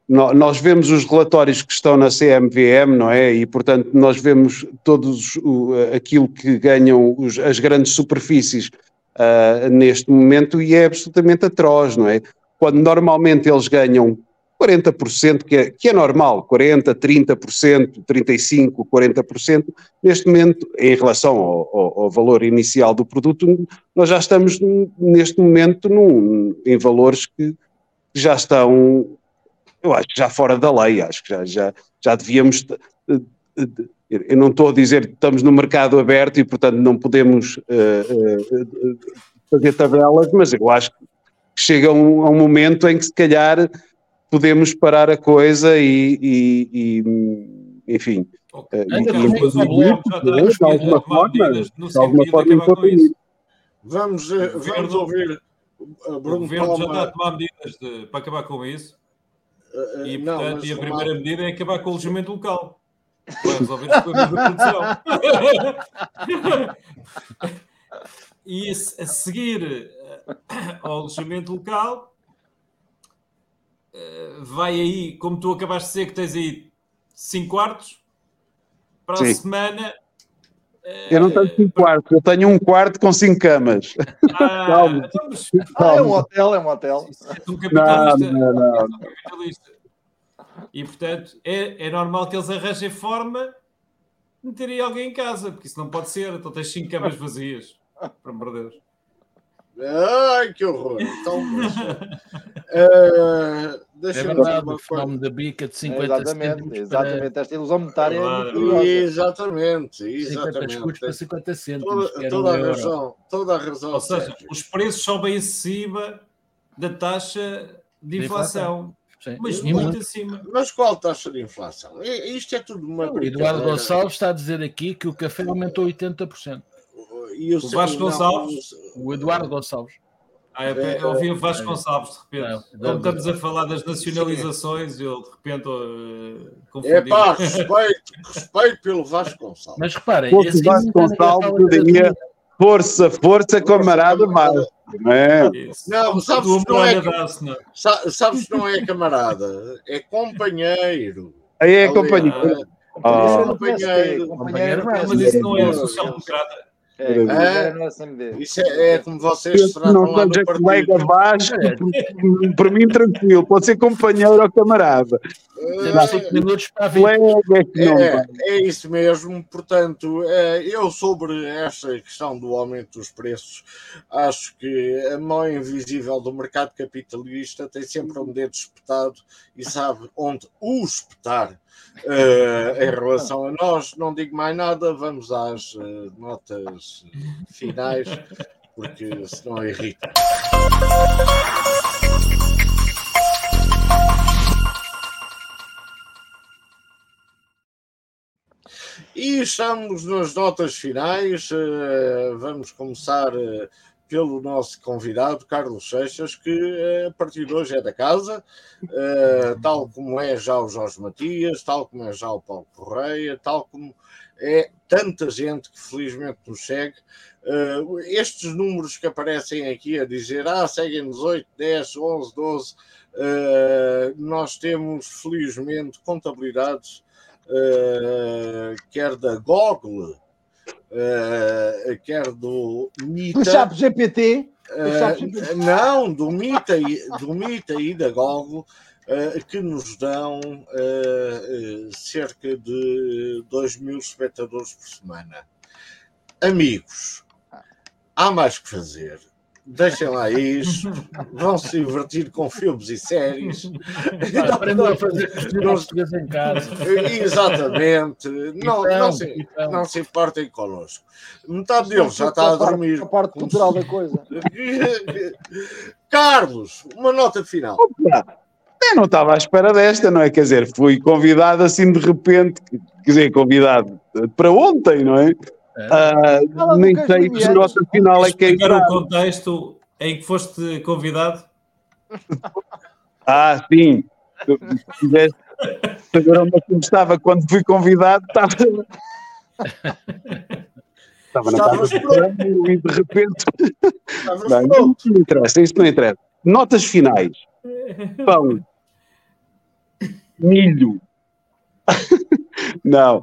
Nós vemos os relatórios que estão na CMVM, não é? E, portanto, nós vemos todos o, aquilo que ganham os, as grandes superfícies uh, neste momento e é absolutamente atroz, não é? Quando normalmente eles ganham 40%, que é, que é normal, 40%, 30%, 35%, 40%. Neste momento, em relação ao, ao, ao, valor inicial do produto, nós já estamos neste momento num, em valores que já estão, eu acho, já fora da lei, acho que já, já, já devíamos. Eu não estou a dizer que estamos no mercado aberto e, portanto, não podemos uh, uh, fazer tabelas, mas eu acho que chega um, a um momento em que, se calhar, podemos parar a coisa e, e, e enfim. Okay. Uh, então, de alguma forma, de alguma forma intervir. Vamos, uh, vamos ouvir uh, Bruno O governo já está a tomar medidas de, para acabar com isso. Uh, e, não, portanto, e a primeira medida é acabar com o alojamento local. Para resolver os problemas da produção. e a, seguir ao alojamento local, eh, vai aí, como tu acabaste de dizer que tens aí 5 quartos, para Sim. a semana. Eu não tenho 5 uh, quartos, eu tenho um quarto com 5 camas. Ah, Calma. Então, mas... ah, é um hotel, é um hotel. É um capitalista. Não, não, não. capitalista. E portanto, é, é normal que eles arranjem forma de meterem alguém em casa, porque isso não pode ser. Então tens 5 camas vazias. Por amor de Deus. Ai, que horror! Então, mas, uh, deixa é verdade, o fenómeno da bica de 50 Exatamente, exatamente. Esta ilusão monetária claro. é Exatamente, exatamente. 50 para 50 cêntimos. Toda, toda, a razão, toda a razão. Ou seja, os preços sobem acima da taxa de inflação. Sim. Mas muito acima. Mas qual taxa de inflação? Isto é tudo uma. O Eduardo Gonçalves está a dizer aqui que o café aumentou 80% e o Vasco Gonçalves. O Eduardo Gonçalves. Ah, eu, eu ouvi o Vasco Gonçalves de repente. Não, Como estamos a falar das nacionalizações, eu de repente uh, confundi. É pá, respeito, respeito pelo Vasco Gonçalves. Mas reparem, o Vasco Gonçalves diria força, força, camarada. Não, é? não sabes que não é, sabes não é camarada, é companheiro. Aí é companheiro. Ah. Companheiro, companheiro, mas isso não é social-democrata. É, é, isso é, é, como vocês não seja colega Vasco, é. por mim tranquilo, pode ser companheiro ou camarada. É, é, é, isso mesmo, portanto, é, eu sobre esta questão do aumento dos preços, acho que a mão invisível do mercado capitalista tem sempre um dedo espetado e sabe onde o espetar Uh, em relação a nós, não digo mais nada, vamos às uh, notas finais, porque senão irrita. E estamos nas notas finais. Uh, vamos começar pelo nosso convidado Carlos Seixas, que a partir de hoje é da casa, uh, tal como é já o Jorge Matias, tal como é já o Paulo Correia, tal como é tanta gente que felizmente nos segue. Uh, estes números que aparecem aqui a dizer, ah, seguem-nos 8, 10, 11, 12, uh, nós temos felizmente contabilidades, quer da Google, quer do Mita. Do Chapo GPT. Uh, não, do Mita, e, do Mita e da Google, uh, que nos dão uh, cerca de 2 mil espectadores por semana. Amigos, há mais que fazer. Deixem lá isso, vão se divertir com filmes e séries. Aprendam a fazer costuras em casa. Exatamente. Não, então, não, se, então. não se importem connosco. Metade deles já está a dormir. A parte cultural da coisa. Carlos, uma nota final. Opa. Eu não estava à espera desta, não é? Quer dizer, fui convidado assim de repente, quer dizer, convidado para ontem, não é? É. Uh, nem sei que nota final é que é. o contexto em que foste convidado? Ah, sim. Se saber onde eu estava quando fui convidado, estava. Estava na casa e de repente. Não, não interessa, isso não interessa. Notas finais. Pão, milho. não,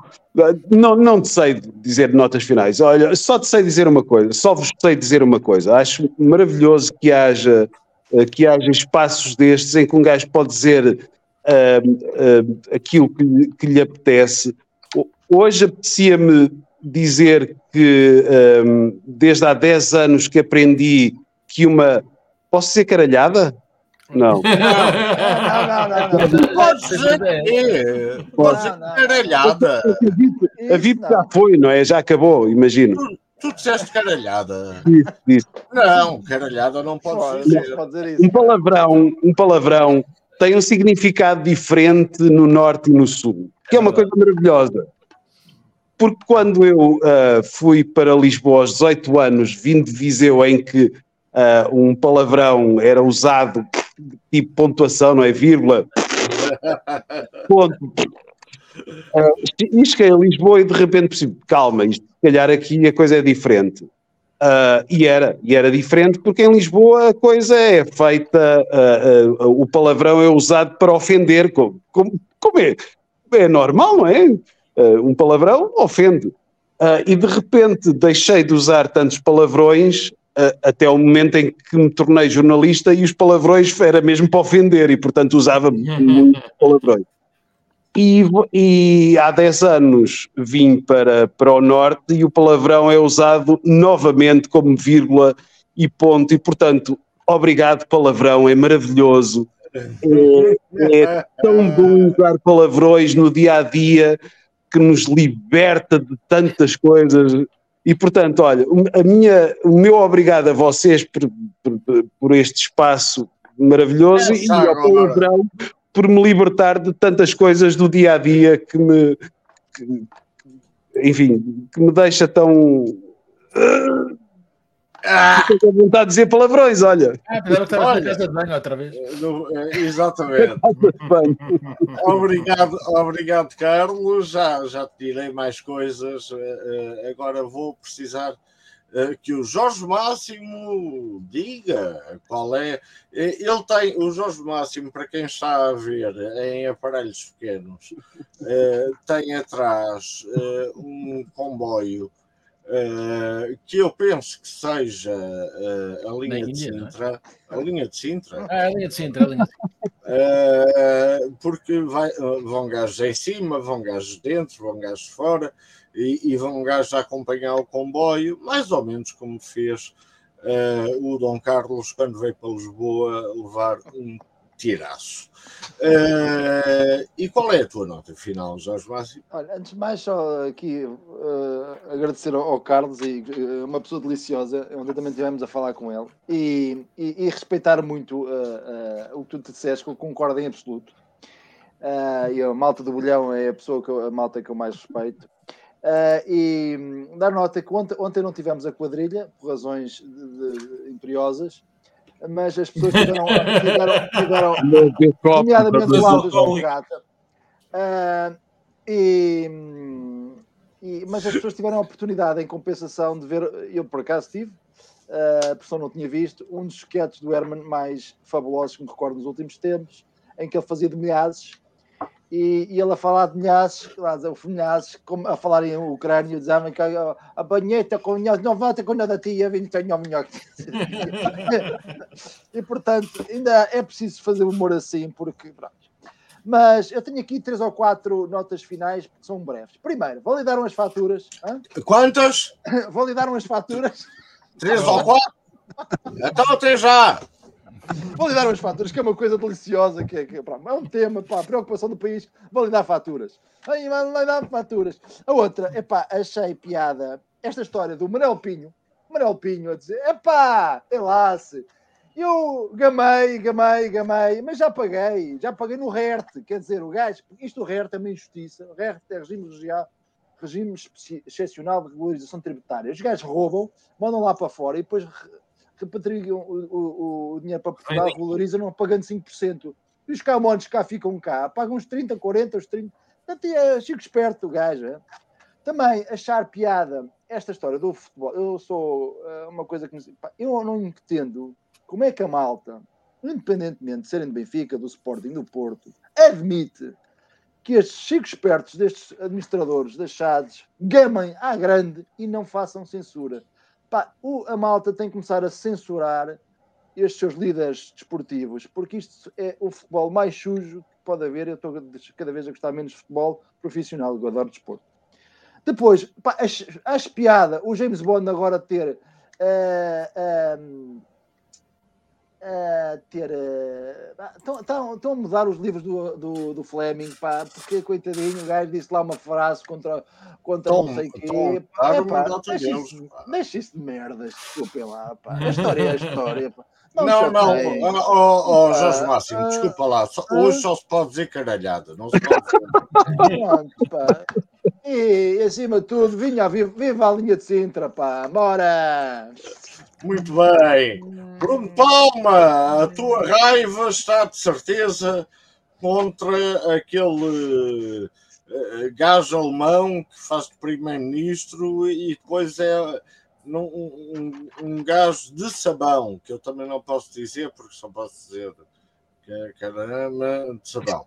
não, não te sei dizer notas finais. Olha, só te sei dizer uma coisa, só vos sei dizer uma coisa. Acho maravilhoso que haja, eh, que haja espaços destes em que um gajo pode dizer uh, uh, aquilo que lhe, que lhe apetece. Hoje apetecia-me dizer que um, desde há 10 anos que aprendi que uma. Posso ser caralhada? Não. Não, não, não, não. Pode ser que. Pode ser caralhada. A VIP já foi, não é? Já acabou, imagino. Tu, tu disseste caralhada. Isso, isso. Não, caralhada não pode dizer. Pode dizer isso. Um palavrão, um palavrão tem um significado diferente no norte e no sul, que é uma coisa maravilhosa. Porque quando eu uh, fui para Lisboa aos 18 anos, vindo de Viseu, em que uh, um palavrão era usado tipo pontuação, não é? Vírgula. Ponto. Uh, e cheguei a Lisboa e de repente percebi, calma, isto, se calhar aqui a coisa é diferente. Uh, e era, e era diferente porque em Lisboa a coisa é feita, uh, uh, o palavrão é usado para ofender, como, como, como é, é normal, não é? um palavrão ofende. e de repente deixei de usar tantos palavrões até o momento em que me tornei jornalista e os palavrões era mesmo para ofender e, portanto, usava muito palavrões. E, e, há 10 anos vim para, para o Norte e o palavrão é usado novamente como vírgula e ponto, e portanto, obrigado palavrão, é maravilhoso. É, é tão bom usar palavrões no dia a dia que nos liberta de tantas coisas. E, portanto, olha, a minha, o meu obrigado a vocês por, por, por este espaço maravilhoso é, e ao palavrão por me libertar de tantas coisas do dia a dia que me, que, enfim, que me deixa tão. Ah! Estou com vontade de dizer palavrões, olha. Ah, na casa de banho outra vez. É, exatamente. obrigado, obrigado, Carlos. Já, já te direi mais coisas. Eh, eh, agora vou precisar eh, que o Jorge Máximo diga qual é. Ele tem, o Jorge Máximo, para quem está a ver em aparelhos pequenos, tem atrás um comboio Uh, que eu penso que seja uh, a linha de é? Sintra. A linha de Sintra. Ah, a linha de Sintra. A linha de Sintra. Uh, porque vai, vão gajos em cima, vão gajos dentro, vão gajos fora e, e vão gajos a acompanhar o comboio, mais ou menos como fez o Dom Carlos quando veio para Lisboa levar um tiraço. Uh, e qual é a tua nota final, Jorge Márcio? Olha, antes de mais, só aqui uh, agradecer ao, Carlos e uh, uma pessoa deliciosa, onde também estivemos a falar com ele, e, e, e respeitar muito o que tu te disseste, que eu concordo em absoluto. e a malta do bolhão é a pessoa que a malta que eu mais respeito. E um, dar nota que ontem, ontem, não tivemos a quadrilha, por razões de, de, imperiosas, mas as pessoas tiveram, tiveram, tiveram nomeadamente o Alves Gata. Uh, e, e, mas as pessoas tiveram a oportunidade, em compensação, de ver, eu por acaso tive, uh, a pessoa não tinha visto, um dos sketches do Herman mais fabulosos que me recordo nos últimos tempos, em que ele fazia de milhares e, e ele a falar de Milhazes, o Milhazes, a falar em ucrânio, dizendo que a banheta com Milhazes não volta com nada tia, vim tenho melhor. e portanto, ainda é preciso fazer humor assim, porque pronto. Mas eu tenho aqui três ou quatro notas finais que são breves. Primeiro, dar umas faturas. Hã? Quantas? dar umas faturas. Três ou quatro? Então até já! Vou lhe dar umas faturas, que é uma coisa deliciosa, que é, que, pá, é um tema, pá, preocupação do país. Vou lhe dar faturas. Ai, vai lhe dar faturas. A outra, é pá, achei piada esta história do Manel Pinho. Manel Pinho a dizer: epá, relaxe. Eu gamei, gamei, gamei, mas já paguei, já paguei no RERT. Quer dizer, o gajo, isto do RERT é uma injustiça. O RERT é regime região, regime excepcional de regularização tributária. Os gajos roubam, mandam lá para fora e depois repatriam o, o, o dinheiro para Portugal, não pagando 5%. E os camões cá ficam cá, pagam uns 30, 40, os 30. Portanto, é chico esperto o gajo. É? Também achar piada esta história do futebol. Eu sou uh, uma coisa que me... eu não entendo como é que a malta, independentemente de serem de Benfica, do Sporting, do Porto, admite que estes chicos espertos destes administradores das SADs gamem à grande e não façam censura. Pá, o, a malta tem que começar a censurar estes seus líderes desportivos, porque isto é o futebol mais sujo que pode haver. Eu estou cada vez a gostar menos de futebol profissional, eu adoro desporto. Depois, pá, acho, piada o James Bond agora ter. Uh, uh, a ter. Estão uh, a mudar os livros do, do, do Fleming, pá, porque coitadinho, o gajo disse lá uma frase contra, contra tom, não sei o quê. Pá, é, pá, deixa, isso, deixa isso de merdas, desculpem lá, pá. A história é a história, pá. Não, não, não, oh, oh, oh, Jorge Máximo, uh, desculpa lá, só, uh, hoje só se pode dizer caralhada, não se pode dizer. Pronto, pá. E acima de tudo, vinha, viva, viva a linha de Sintra, pá, bora! Muito bem. Bruno Palma, a tua raiva está de certeza contra aquele uh, gajo alemão que faz de primeiro-ministro e depois é um, um, um gajo de sabão, que eu também não posso dizer, porque só posso dizer que é caramba de sabão.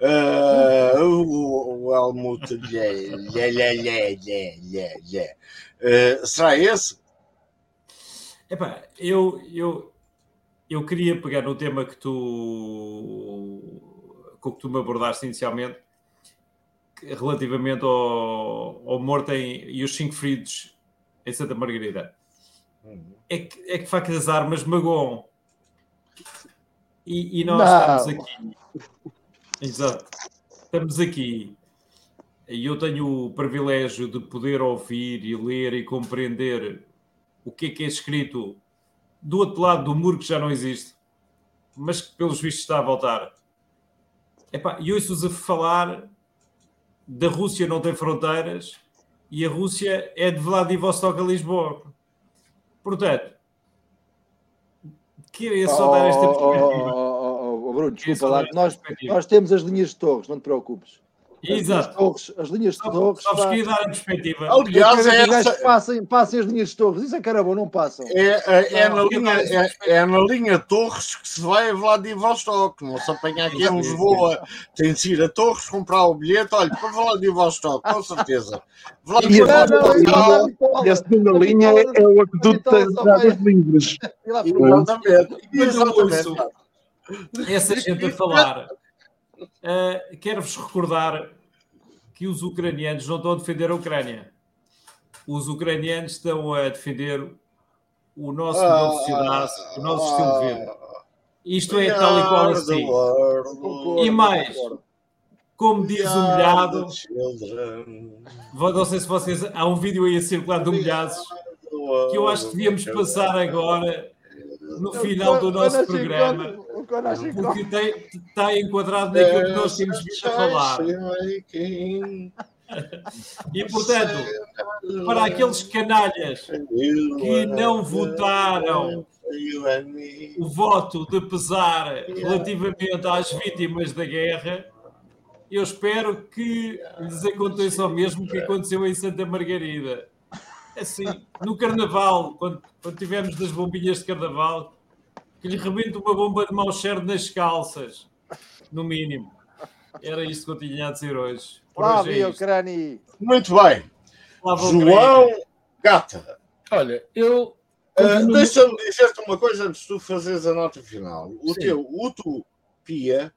Uh, o, o Helmut, yeah, yeah, yeah, yeah. Uh, será esse? Epá, eu, eu, eu queria pegar no tema que tu, com que tu me abordaste inicialmente, relativamente ao, ao morto em, e os cinco feridos em Santa Margarida. Uhum. É que, é que facas armas magoam. E, e nós Não. estamos aqui. Exato. Estamos aqui. E eu tenho o privilégio de poder ouvir e ler e compreender o que é que é escrito do outro lado do muro que já não existe, mas que pelos vistos está a voltar. Epá, e ouço-vos a falar da Rússia não tem fronteiras e a Rússia é de Vladivostok a Lisboa. Portanto, queria só dar esta perspectiva. Oh, oh, oh, Bruno, desculpa lá, nós, nós temos as linhas de torres, não te preocupes. Exato. As, torres, as linhas de torres. Só que dar a perspectiva. Aliás, é essa... passem, passem as linhas de torres. Isso é que era bom, não passam. É, é, é na linha, é, é, na linha Torres que se vai a Vladivostok. Não se apanha aqui em Lisboa. Tem de ir a Torres comprar o bilhete. Olha, para Vladivostok, com certeza. Vladivostok. E a segunda linha é o aqueduto das livres. Exatamente. Exatamente. Essa gente a falar Uh, Quero-vos recordar que os ucranianos não estão a defender a Ucrânia. Os ucranianos estão a defender o nosso ah, sociedade, o nosso estilo de vida. Isto é tal e qual assim. E mais, como diz o Milhado, não sei se vocês. Há um vídeo aí a circular do Milhados que eu acho que devíamos passar agora no final do nosso programa porque tem, está enquadrado naquilo que nós temos vindo a falar. E portanto, para aqueles canalhas que não votaram o voto de pesar relativamente às vítimas da guerra, eu espero que lhes aconteça o mesmo que aconteceu em Santa Margarida. Assim, no Carnaval, quando, quando tivemos das bombinhas de Carnaval, que lhe rebente uma bomba de mau cheiro nas calças, no mínimo. Era isto que eu tinha a dizer hoje. Lá, é Crani. Muito bem. João Gata. Olha, eu. Uh, Deixa-me dizer-te uma coisa antes de tu fazeres a nota final. O Sim. teu Utopia,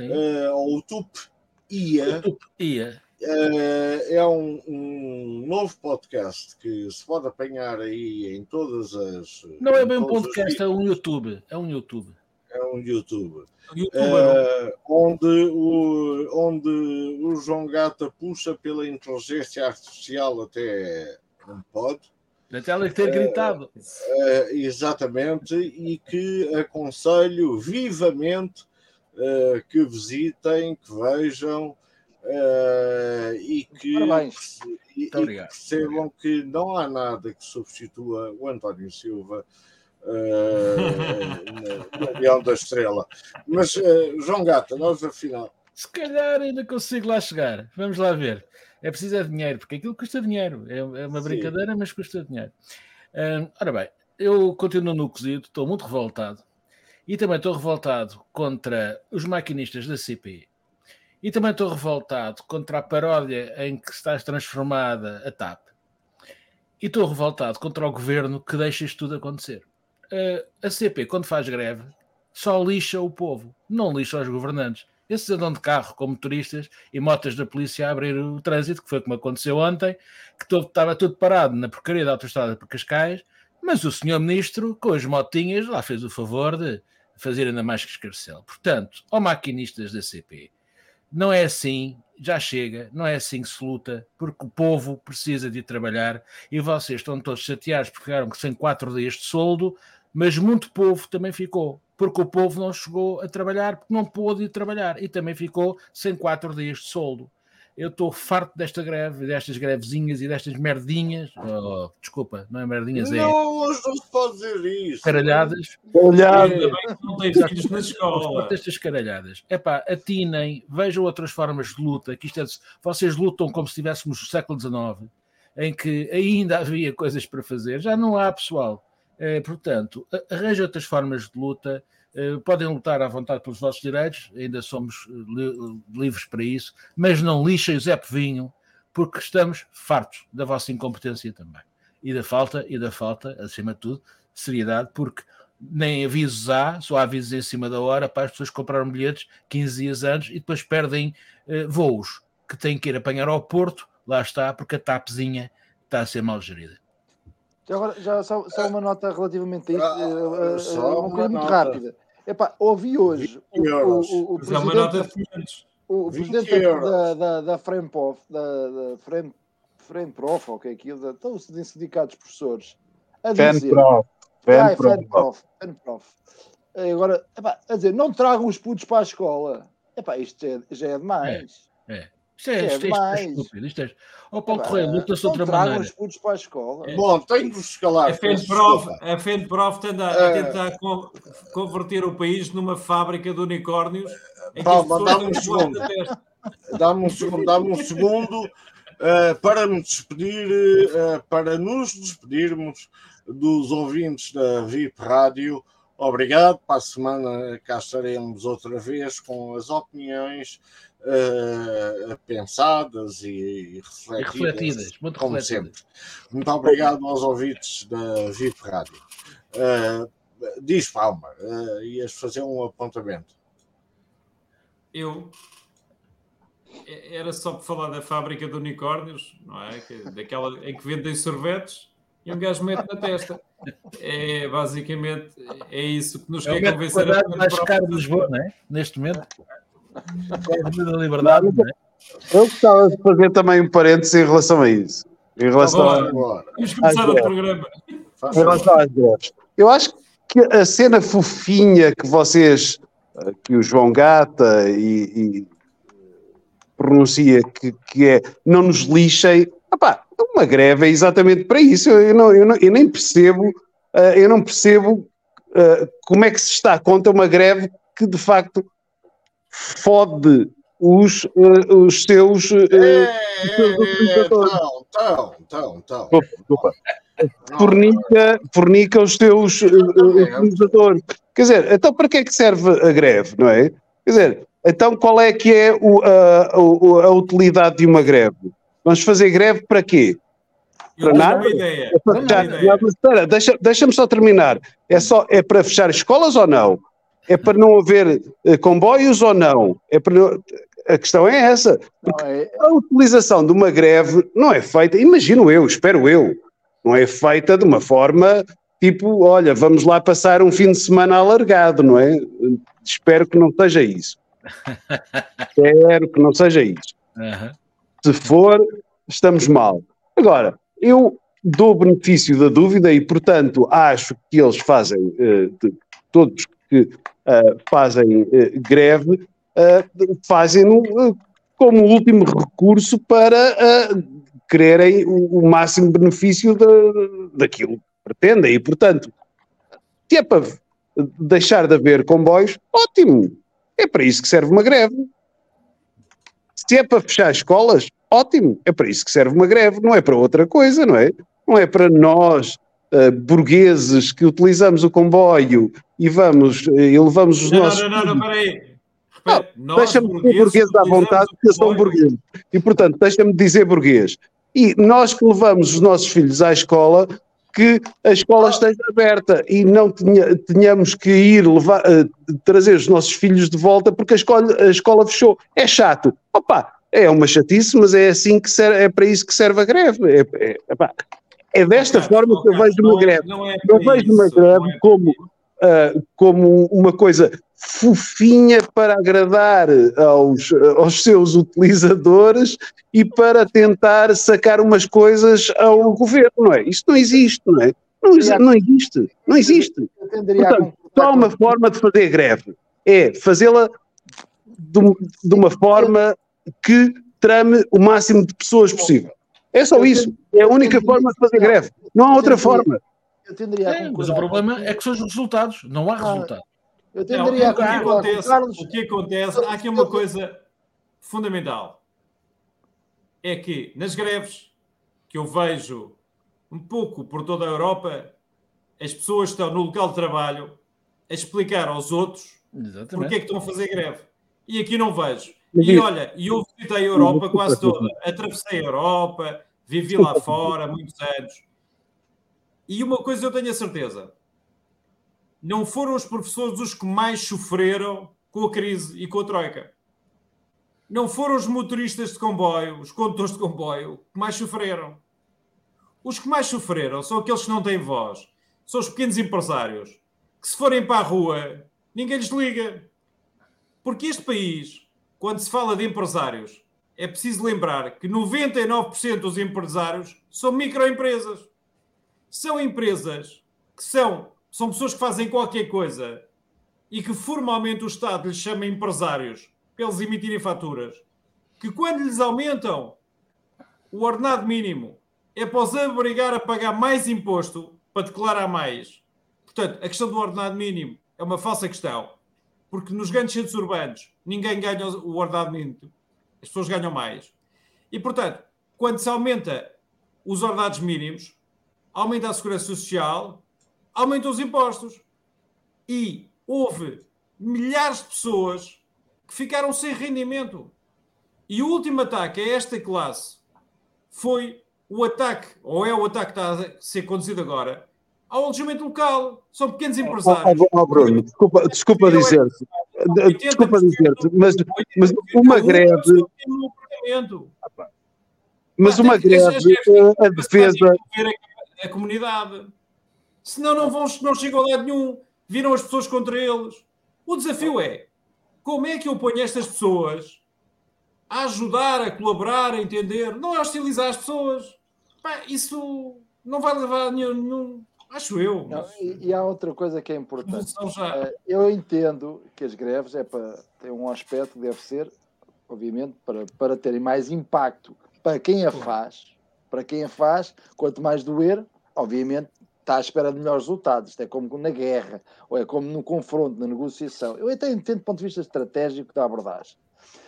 uh, ou Utopia, Utopia. Uh, é um, um, novo podcast que se pode apanhar aí em todas as. Não é bem um podcast, é um YouTube. É um YouTube. É um YouTube. Uh, onde, o, onde o João Gata puxa pela inteligência artificial até não pode. Até ela ter gritado. Uh, exatamente, e que aconselho vivamente uh, que visitem, que vejam e que, e, e percebam que não há nada que substitua o António Silva uh, no Leão da Estrela. Mas, uh, João Gata, nós afinal. Se calhar ainda consigo lá chegar. Vamos lá ver. É preciso é dinheiro, porque aquilo custa dinheiro. É, é uma brincadeira, Sim. mas custa dinheiro. Uh, ora bem, eu continuo no cozido, estou muito revoltado. E também estou revoltado contra os maquinistas da CP. E também estou revoltado contra a paródia em que está transformada a TAP. E estou revoltado contra o governo que deixa isto tudo acontecer a CP, quando faz greve, só lixa o povo, não lixa os governantes. Esses andam de carro com motoristas e motas da polícia a abrir o trânsito, que foi como aconteceu ontem, que todo, estava tudo parado na porcaria da autostrada por Cascais, mas o senhor ministro, com as motinhas, lá fez o favor de fazer ainda mais que escarcel. Portanto, ó maquinistas da CP, não é assim, já chega, não é assim que se luta, porque o povo precisa de trabalhar. E vocês estão todos chateados porque ficaram sem quatro dias de soldo, mas muito povo também ficou, porque o povo não chegou a trabalhar, porque não pôde ir trabalhar. E também ficou sem quatro dias de soldo. Eu estou farto desta greve, destas grevezinhas e destas merdinhas. Oh, desculpa, não é merdinhas, é. Não, hoje não se pode dizer isso. Caralhadas. Caralhadas. Não tem filhos na escola. Estas caralhadas. É pá, atinem, vejam outras formas de luta. Que isto é, vocês lutam como se estivéssemos no século XIX, em que ainda havia coisas para fazer. Já não há, pessoal. É, portanto, arranja outras formas de luta. É, podem lutar à vontade pelos vossos direitos, ainda somos li livres para isso, mas não lixem o Zé Povinho, porque estamos fartos da vossa incompetência também. E da falta, e da falta, acima de tudo, seriedade, porque nem avisos há, só há avisos em cima da hora para as pessoas comprarem bilhetes 15 dias antes e depois perdem eh, voos que têm que ir apanhar ao Porto, lá está, porque a TAPzinha está a ser mal gerida. Já, agora, já só, só, uma nota relativamente a isso, ah, uh, uh, uma coisa muito rápida. Epá, ouvi hoje o, o, o, o presidente, o presidente da, da, da FREMPOF, da, da FREM, FREMPROF, ou o que é aquilo, da, então, os sindicatos de professores, a dizer... FENPROF. FENPROF. FENPROF. Agora, epá, a dizer, não tragam os putos para a escola. Epá, isto já é, já é demais. É, é. Isto é, isto, é, isto é estúpido. Isto é... Oh, Paulo é, Correia, luta-se de outra maneira. os putos para a escola. É. Bom, tenho que escalar. A FENPROF, a FENPROF tenta, é. tenta converter o país numa fábrica de unicórnios. Calma, dá-me um segundo. Dá-me um segundo, dá-me um segundo uh, para me despedir, uh, para nos despedirmos dos ouvintes da VIP Rádio. Obrigado. Para a semana cá estaremos outra vez com as opiniões uh, pensadas e, refletidas, e refletidas muito como refletidas. sempre. Muito obrigado aos ouvintes da VIP Rádio. Uh, diz Palma, uh, ias fazer um apontamento. Eu era só para falar da fábrica de unicórnios, não é? Daquela em que vendem sorvetes e um gajo mete na testa. É basicamente é isso que nos é quer convencer. É o mais caro de Lisboa, não é? Neste momento. É a liberdade, não é? Eu gostava de fazer também um parênteses em relação a isso. Em relação tá a... Vamos começar o programa. Em relação às greves. Eu acho que a cena fofinha que vocês, que o João Gata e, e pronuncia que, que é não nos lixem. Epá, uma greve é exatamente para isso. Eu, não, eu, não, eu nem percebo, uh, eu não percebo uh, como é que se está contra uma greve que de facto fode os, uh, os seus. Uh, então, então, então, então. Desculpa. Fornica, fornica os teus uh, utilizadores. Quer dizer, então para que é que serve a greve, não é? Quer dizer, então qual é que é o, a, a, a utilidade de uma greve? Vamos fazer greve para quê? Para nada? Ideia. É para fechar, ideia. espera, deixa, deixa-me só terminar. É, só, é para fechar escolas ou não? É para não haver uh, comboios ou não? É para, a questão é essa. É... A utilização de uma greve não é feita, imagino eu, espero eu, não é feita de uma forma tipo, olha, vamos lá passar um fim de semana alargado, não é? Espero que não seja isso. espero que não seja isso. Uhum. Se for, estamos mal. Agora, eu dou benefício da dúvida e, portanto, acho que eles fazem, uh, todos que fazem uh, greve, fazem-no como último recurso para quererem o, o, máximo benefício de, daquilo que pretendem. E, portanto, se é para deixar de haver comboios, ótimo. É para isso que serve uma greve. Se é para fechar escolas, ótimo. É para isso que serve uma greve, não é para outra coisa, não é? Não é para nós, uh, burgueses, que utilizamos o comboio e vamos uh, e levamos os não, nossos. Não, não, não, não, peraí. Deixa-me dizer burguês à vontade, porque eu sou um burguês. E, portanto, deixa-me dizer burguês. E nós que levamos os nossos filhos à escola, que a escola esteja aberta e não tenha, tenhamos que ir levar, uh, trazer os nossos filhos de volta porque a escola, a escola fechou. É chato. Opa, é uma chatice, mas é assim que serve, é para isso que serve a greve. É, é, é desta forma que eu vejo uma greve. Não, é eu vejo uma greve é como, uh, como uma coisa fofinha para agradar aos, aos seus utilizadores e para tentar sacar umas coisas ao governo, não é? Isto não existe, não é? Não, não existe, não existe. Portanto, só uma forma de fazer greve é fazê-la de, de, uma forma que trame o máximo de pessoas possível. É só isso. É a única forma de fazer greve. Não há outra forma. É, mas o problema é que são os resultados. Não há resultado. Eu tenderia não, o, que acontece, Carlos... o que acontece, há aqui uma coisa fundamental. É que nas greves que eu vejo um pouco por toda a Europa, as pessoas estão no local de trabalho a explicar aos outros Exatamente. porque é que estão a fazer greve. E aqui não vejo. E olha, eu visitei a Europa quase toda, atravessei a Europa, vivi lá fora muitos anos. E uma coisa eu tenho a certeza: não foram os professores os que mais sofreram com a crise e com a troika. Não foram os motoristas de comboio, os condutores de comboio, que mais sofreram. Os que mais sofreram são aqueles que não têm voz, são os pequenos empresários, que se forem para a rua, ninguém lhes liga. Porque este país, quando se fala de empresários, é preciso lembrar que 99% dos empresários são microempresas. São empresas que são são pessoas que fazem qualquer coisa e que formalmente o Estado lhes chama empresários para eles emitirem faturas, que quando lhes aumentam o ordenado mínimo é para os obrigar a pagar mais imposto para declarar mais. Portanto, a questão do ordenado mínimo é uma falsa questão, porque nos grandes centros urbanos ninguém ganha o ordenado mínimo, as pessoas ganham mais. E, portanto, quando se aumenta os ordenados mínimos, aumenta a segurança social, aumentou os impostos. E houve milhares de pessoas que ficaram sem rendimento. E o último ataque a esta classe foi o ataque, ou é o ataque que está a ser conduzido agora, ao alojamento local. São pequenos empresários. Oh, oh, Bruno, desculpa, desculpa dizer-te. Desculpa dizer-te, mas, mas uma greve. Mas uma greve, a defesa. A comunidade senão não, vão, não chegam a lado nenhum, viram as pessoas contra eles. O desafio é como é que eu ponho estas pessoas a ajudar, a colaborar, a entender, não a hostilizar as pessoas. Pá, isso não vai levar a nenhum, nenhum acho eu. Não, e, e, há outra coisa que é importante. Uh, eu entendo que as greves é para ter um aspecto, deve ser obviamente, para, para terem mais impacto para quem a faz, para quem a faz, quanto mais doer, obviamente está à espera de melhores resultados. Isto é como na guerra, ou é como no confronto, na negociação. Eu até entendo do ponto de vista estratégico da abordagem.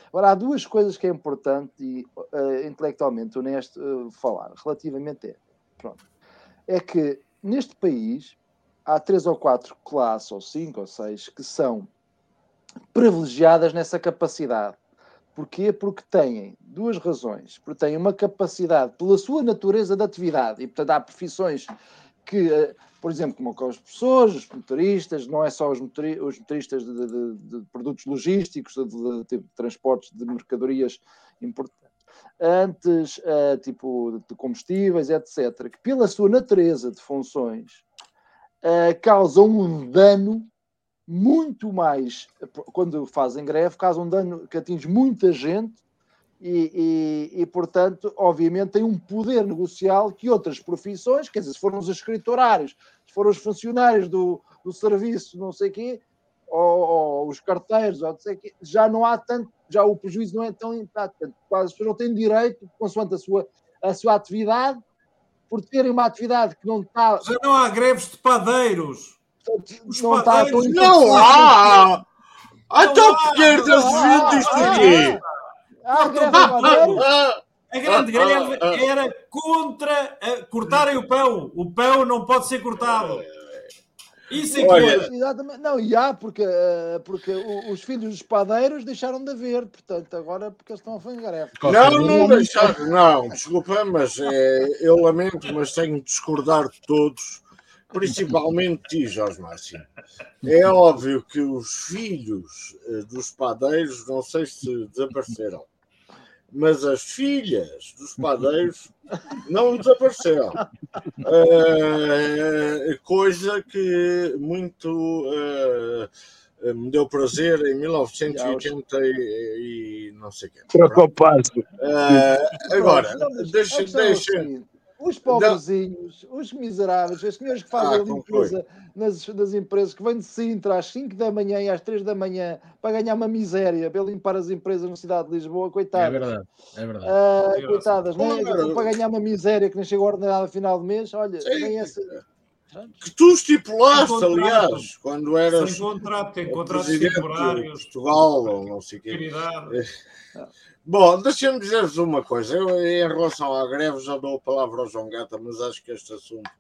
Agora, há duas coisas que é importante e uh, intelectualmente honesto uh, falar relativamente a. Pronto. É que neste país há três ou quatro classes, ou cinco ou seis, que são privilegiadas nessa capacidade. Porquê? Porque têm duas razões. Porque têm uma capacidade, pela sua natureza de atividade, e portanto há profissões que, eh, por exemplo, como os professores, os motoristas, não é só os, motori os motoristas de, de, de, produtos logísticos, de, de, transportes de mercadorias importantes, antes, uh, tipo de combustíveis, etc., que pela sua natureza de funções uh, causam um dano muito mais, quando fazem greve, causam um dano que atinge muita gente e, e, e, portanto, obviamente, tem um poder negocial que outras profissões, quer dizer, se foram os escriturários, se foram os funcionários do, do serviço, não sei o quê, ou, ou, os carteiros, ou não sei quê, já não há tanto, já o prejuízo não é tão impactante. Quase as pessoas não têm direito, consoante a sua, a sua atividade, por terem uma atividade que não está. Já não há greves de padeiros. Os não padeiros está não há! Então, porque é vindo isto aqui? Ah, a greve agora. A grande greve era contra cortarem o pão. O pão não pode ser cortado. Isso é que é. Exatamente. Não, e há, porque, eh, porque os filhos dos padeiros deixaram de haver, portanto, agora porque eles estão a fazer greve. Não, não deixaram, não, desculpa, mas é, eu lamento, mas tenho de discordar de todos, principalmente de ti, Jorge Máximo. É óbvio que os filhos eh, dos padeiros, não sei se desapareceram mas as filhas dos padeiros não desapareceram. Uh, coisa que muito uh, me deu prazer em 1980 e, e não sei o quê. Preocupado. Uh, agora, deixa, deixa, os pobrezinhos, não. os miseráveis, os senhores que fazem ah, limpeza nas, nas empresas, que vêm de Sintra às 5 da manhã e às 3 da manhã para ganhar uma miséria, para limpar as empresas na cidade de Lisboa, coitadas. É verdade, é verdade. Ah, é coitadas, nem, é? para ganhar uma miséria que nem chegou a ordenada a final de mês, olha, Sim. nem essa. Que tu estipulaste, aliás, quando eras. Sem contrato, tem contratos temporários. Portugal, ou não sei o quê. Bom, deixa-me dizer-vos uma coisa. Eu, em relação à greve, já dou a palavra ao João Gata, mas acho que este assunto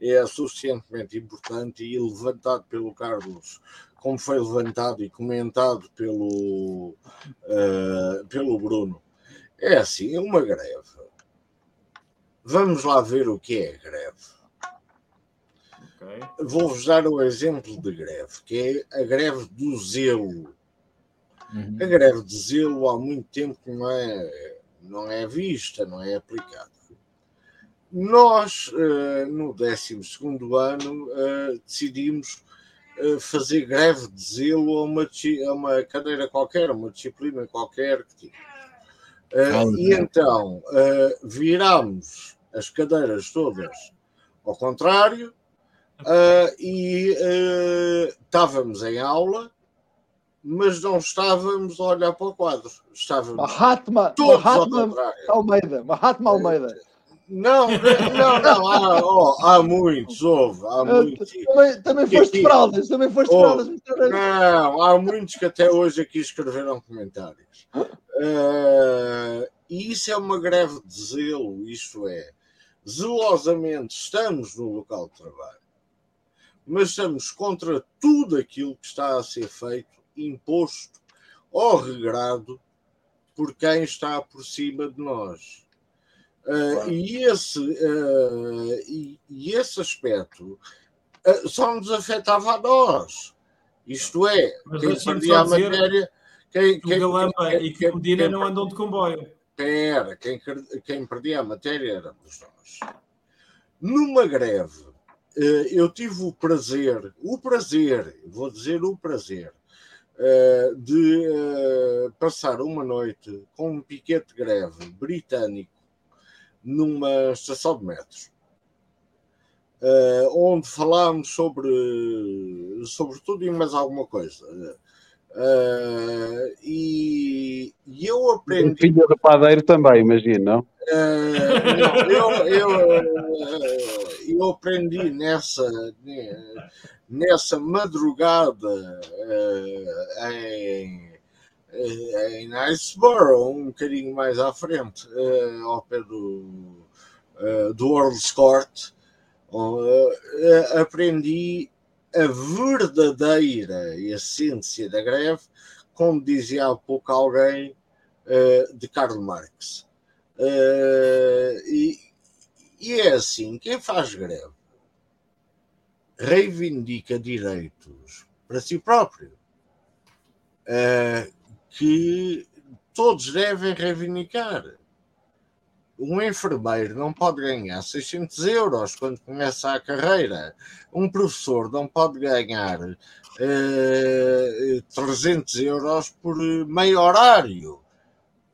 é suficientemente importante e levantado pelo Carlos, como foi levantado e comentado pelo, uh, pelo Bruno. É assim, uma greve. Vamos lá ver o que é greve. Okay. Vou-vos dar o exemplo de greve, que é a greve do zelo Uhum. A greve de zelo há muito tempo que não é, não é vista, não é aplicada. Nós, uh, no 12 ano, uh, decidimos uh, fazer greve de zelo a uma, a uma cadeira qualquer, a uma disciplina qualquer que tinha. e então virámos as cadeiras todas ao contrário e estávamos em aula mas não estávamos a olhar para o quadro. Estávamos Mahatma, todos Mahatma Almeida. Mahatma Almeida. Não, não, não, há, oh, há muitos, houve, há muitos. Também, também foste fraldas, também foste fraldas. Não, há muitos que até hoje aqui escreveram comentários. Uh, e isso é uma greve de zelo, isto é, zelosamente estamos no local de trabalho, mas estamos contra tudo aquilo que está a ser feito imposto ou regrado por quem está por cima de nós. Uh, e, esse, uh, e, e, esse aspecto uh, só nos afetava a nós. Isto é, Mas quem perdia a matéria. Quem, quem, Galamba quem, e que Medina não andam de comboio. Pera, quem, quem perdia a matéria éramos nós. Numa greve, eu tive o prazer, o prazer, vou dizer o prazer, uh, de uh, passar uma noite com um piquete greve britânico numa estação de metros, onde falámos sobre, sobre tudo e mais alguma coisa. Uh, e, e, eu aprendi. Filha do padeiro também, imagino, não? Uh, não eu, eu, uh, eu, aprendi nessa, nessa madrugada em, em Iceboro, um bocadinho mais à frente, ao pé do, do World Court, aprendi a verdadeira essência da greve, como dizia há pouco alguém, de Karl Marx. Uh, e, e é assim: quem faz greve reivindica direitos para si próprio, uh, que todos devem reivindicar. Um enfermeiro não pode ganhar 600 euros quando começa a carreira, um professor não pode ganhar uh, eh, 300 euros por meio horário,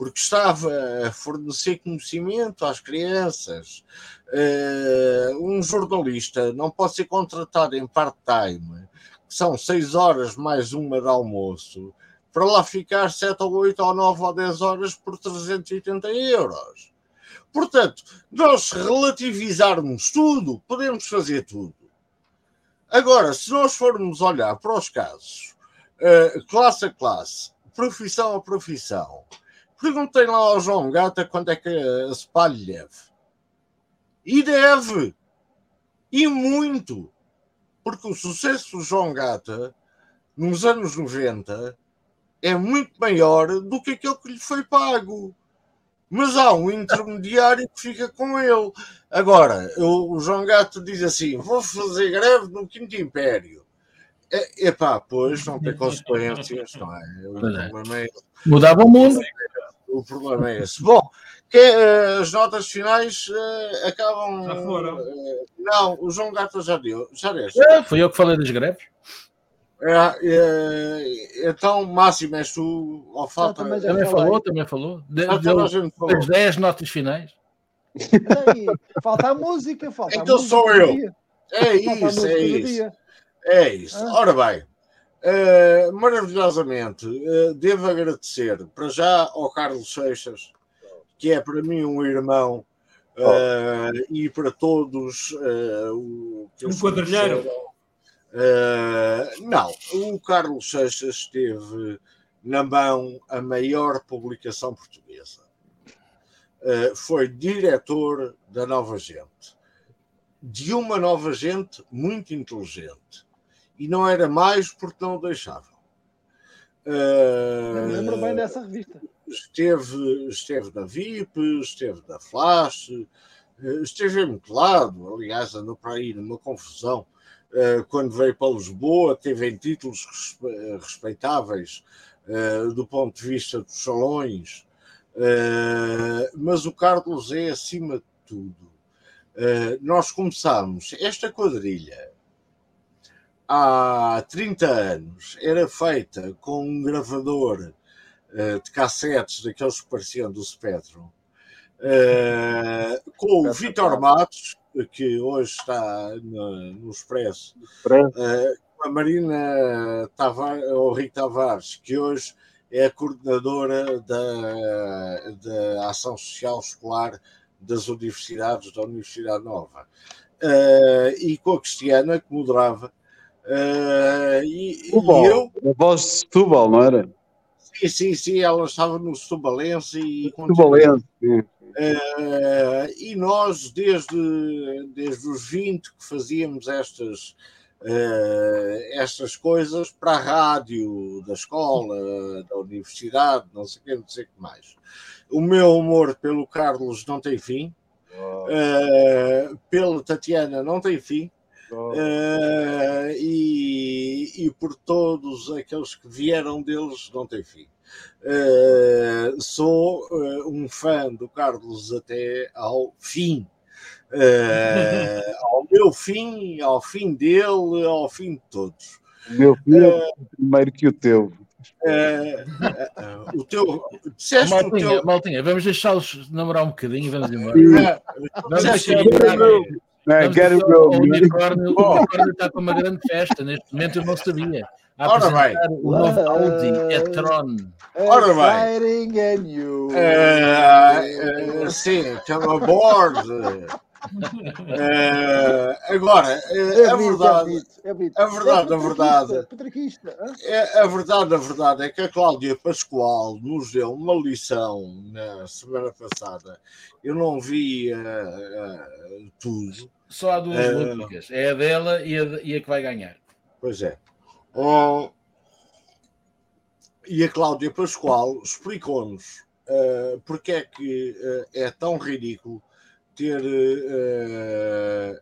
porque estava a fornecer conhecimento às crianças. Uh, um jornalista não pode ser contratado em part-time, que são 6 horas mais uma de almoço, para lá ficar 7 ou 8 ou 9 ou 10 horas por 380 euros Portanto, nós relativizarmos tudo, podemos fazer tudo. Agora, se nós formos olhar para os casos, uh, classe a classe, profissão a profissão, perguntem lá ao João Gata quando é que a SPA lhe deve. E deve. E muito. Porque o sucesso do João Gata, nos anos 90, é muito maior do que aquele que lhe foi pago mas há um intermediário que fica com ele. Agora, o João Gato diz assim: vou fazer greve no Quinto Império. É, epá, pois não tem consequências, não é? O é. problema é Mudava o mundo. O problema é esse. Bom, que, uh, as notas finais uh, acabam. Já foram. Uh, não, o João Gato já deu. Já deste. É, fui eu que falei das greves. É, é, então, Máximo, és tu ao falta. Também, também falou, também falou. De, deu, falou. As 10 notas finais. Aí, falta a música, falta Então a música sou eu. É isso, é isso. É isso. Ah. Ora bem, uh, maravilhosamente, uh, devo agradecer para já ao Carlos Seixas, que é para mim um irmão, uh, oh. e para todos o que um quadrilheiro. Não, o Carlos Seixas teve na mão a maior publicação portuguesa. Foi diretor da Nova Gente, de uma Nova Gente muito inteligente. E não era mais porque não o deixavam. Uh, lembro bem dessa revista. Esteve, esteve na VIP, esteve na Flash, esteve em muito lado, aliás, andou para aí numa confusão eh, quando veio para Lisboa, teve em títulos respeitáveis eh, do ponto de vista dos salões, eh, mas o Carlos é acima de tudo. Nós começámos esta quadrilha há 30 anos, era feita com um gravador de cassetes daqueles que pareciam do Spectrum, com o Vitor Matos, que hoje está no, no Expresso, uh, a Marina Tavares, ou Rico Tavares, que hoje é a coordenadora da, da ação social escolar das universidades, da Universidade Nova, uh, e com a Cristiana, que moderava. Uh, e, e eu. A voz de Setúbal, não era? Sim, sim, sim, ela estava no Setubalense e. Setubalense, sim. Uh, e nós, desde, desde os 20 que fazíamos estas, uh, estas coisas para a rádio da escola, da universidade, não sei o que, não sei o que mais. O meu amor pelo Carlos não tem fim, uh, pela Tatiana não tem fim. Uh, e, e por todos aqueles que vieram deles não tem fim. Uh, sou uh, um fã do Carlos até ao fim. Uh, ao meu fim, ao fim dele, ao fim de todos. O meu filho é primeiro que o teu. o teu. Disseste Maltinha, o teu... Maltinha, vamos deixá-los namorar um bocadinho e vamos embora. vamos deixar É, Gary o, o unicórnio, o unicórnio está com uma grande festa. Neste momento eu não sabia. A Ora bem. o novo Audi e-tron. Ora bem. Eh, eh, sim, come aboard. Eh, agora, É a bonito, verdade, é bonito, é bonito. a verdade, É a verdade. É, a verdade, a verdade é que a Cláudia Pascoal nos deu uma lição na semana passada. Eu não vi eh, eh, tudo. Só há duas Eh, músicas. É a dela e a, e a que vai ganhar. Pois é. Oh, e a Cláudia Pascoal explicou-nos porque é que é tão ridículo ter. eh,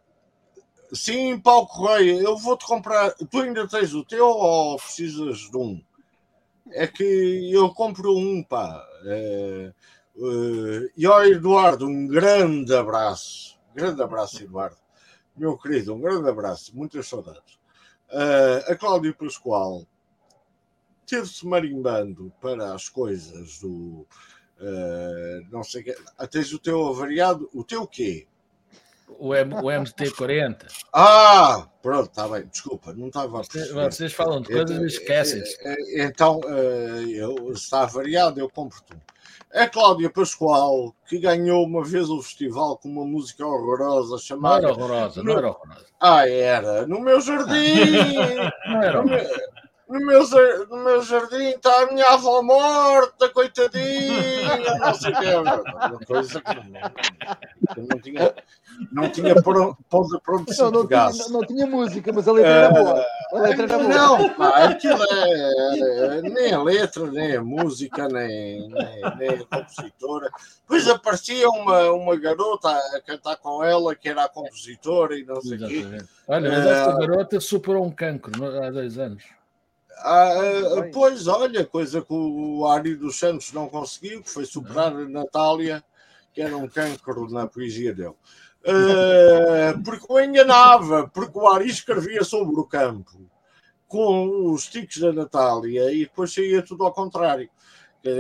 sim, Paulo Correia, eu vou-te comprar. Tu ainda tens o teu ou precisas de um? É que eu compro um, pá. Eh, eh, e ao Eduardo, um grande abraço. Grande abraço, Eduardo. Meu querido, um grande abraço. Muitas saudades. A Cláudia Pascoal ter-se marimbando para as coisas do. Eh, não sei o quê. Ah, Tens o teu avariado. O teu quê? O, M, o MT-40. Ah, pronto, está bem. Desculpa, não estava a Vocês, vocês falam de coisas e esquecem-se. Eh, Então, eh, eu, está variado, eu compro tudo. A Cláudia Pascoal, que ganhou uma vez o festival com uma música horrorosa Não era chamada. horrorosa, não era horrorosa. Ah, era. No meu jardim! Não era no, meu, no, meu, no meu jardim está a minha avó morta, coitadinha! Não sei o que é. Uma coisa que não, tinha, não tinha para onde se Não, não, tinha, não, não tinha música, mas a letra era boa. A letra era boa. Não, pá, aquilo é, é- nem a letra, nem a música, nem, nem, nem a compositora. Depois aparecia uma, uma garota a cantar com ela, que era a compositora e não sei o quê. Olha, mas Eh, esta garota superou um cancro há dois anos. Ah, ah, pois, olha, coisa que o Ari dos Santos não conseguiu, que foi superar a Natália, que era um cancro na poesia dele. Ah, porque o enganava, porque o Ari escrevia sobre o campo com os tiques da Natália e depois saía tudo ao contrário.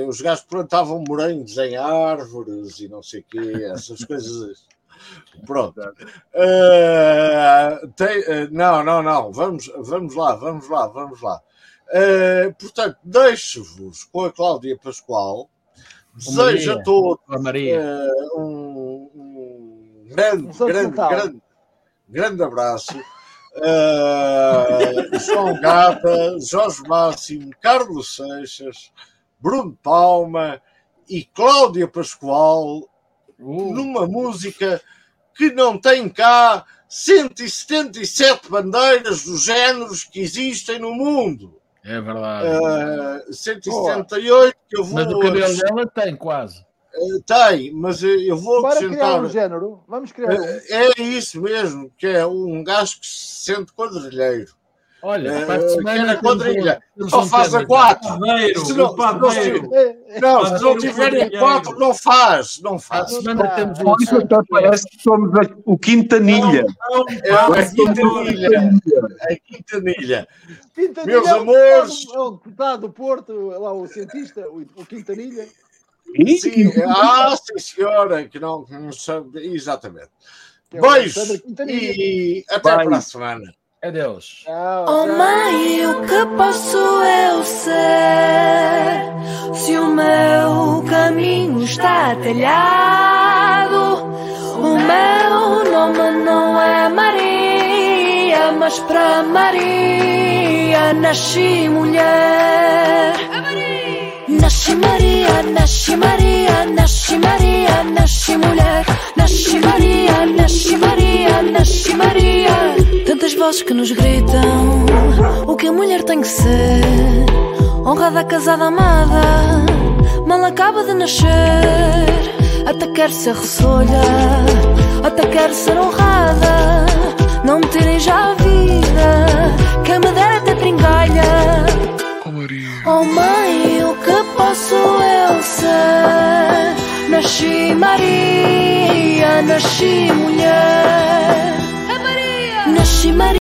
Os gajos plantavam morangos em árvores e não sei o quê, essas coisas. Pronto. Ah, tem- ah, não, não, não. Vamos, vamos lá, vamos lá, vamos lá. Ah, portanto, deixo-vos com a Cláudia Pascoal. Desejo a todos ah, um, um grande, Um grande, grande, grande abraço. Ah, João Gata, Jorge Máximo, Carlos Seixas, Bruno Palma e Cláudia Pascoal Uh, numa música que não tem cá 177 bandeiras dos géneros que existem no mundo. É verdade. Ah, 178 que eu vou. mas o cabelo dela tem quase. Ah, tem, mas eu- vou Bora criar acrescentar. um género. Vamos criar um. É isso mesmo, que é um gajo que se sente quadrilheiro. Olha, para a semana quer a temos quadrilha. temos Só faz a tema. quatro. Padeiro, Se não- padeiro. É, Não, se não tiverem quadrilheiro. quatro, não faz. Não faz. semana temos um até parece que somos a- o Quintanilha. Não, É quintanilha. A quintanilha. Quintanilha Meus é amores. É o deputado do Porto, lá o cientista, o, Quintanilha. Sim, ah, sim, senhora, que não, não sabe. Exatamente. é Beijos e até para a semana. Adeus. Tchau, Oh mãe, o que posso eu ser se o meu caminho está telhado? O meu nome não é Maria, mas para Maria nasci mulher. Nasci Maria, nasci Maria, nasci Maria, nasci mulher. Nasci Maria, nasci Maria, nasci Maria. Tantas vozes que nos gritam o que a mulher tem que ser. Honrada, casada, amada, mal acaba de nascer. Até quer ser ressolha, até quer ser honrada. Não me tirem já a vida, quem me dera ter tringalha. Oh mãe, o que sou eu ser. Nasci Maria, nasci mulher. É Maria! Nasci Maria.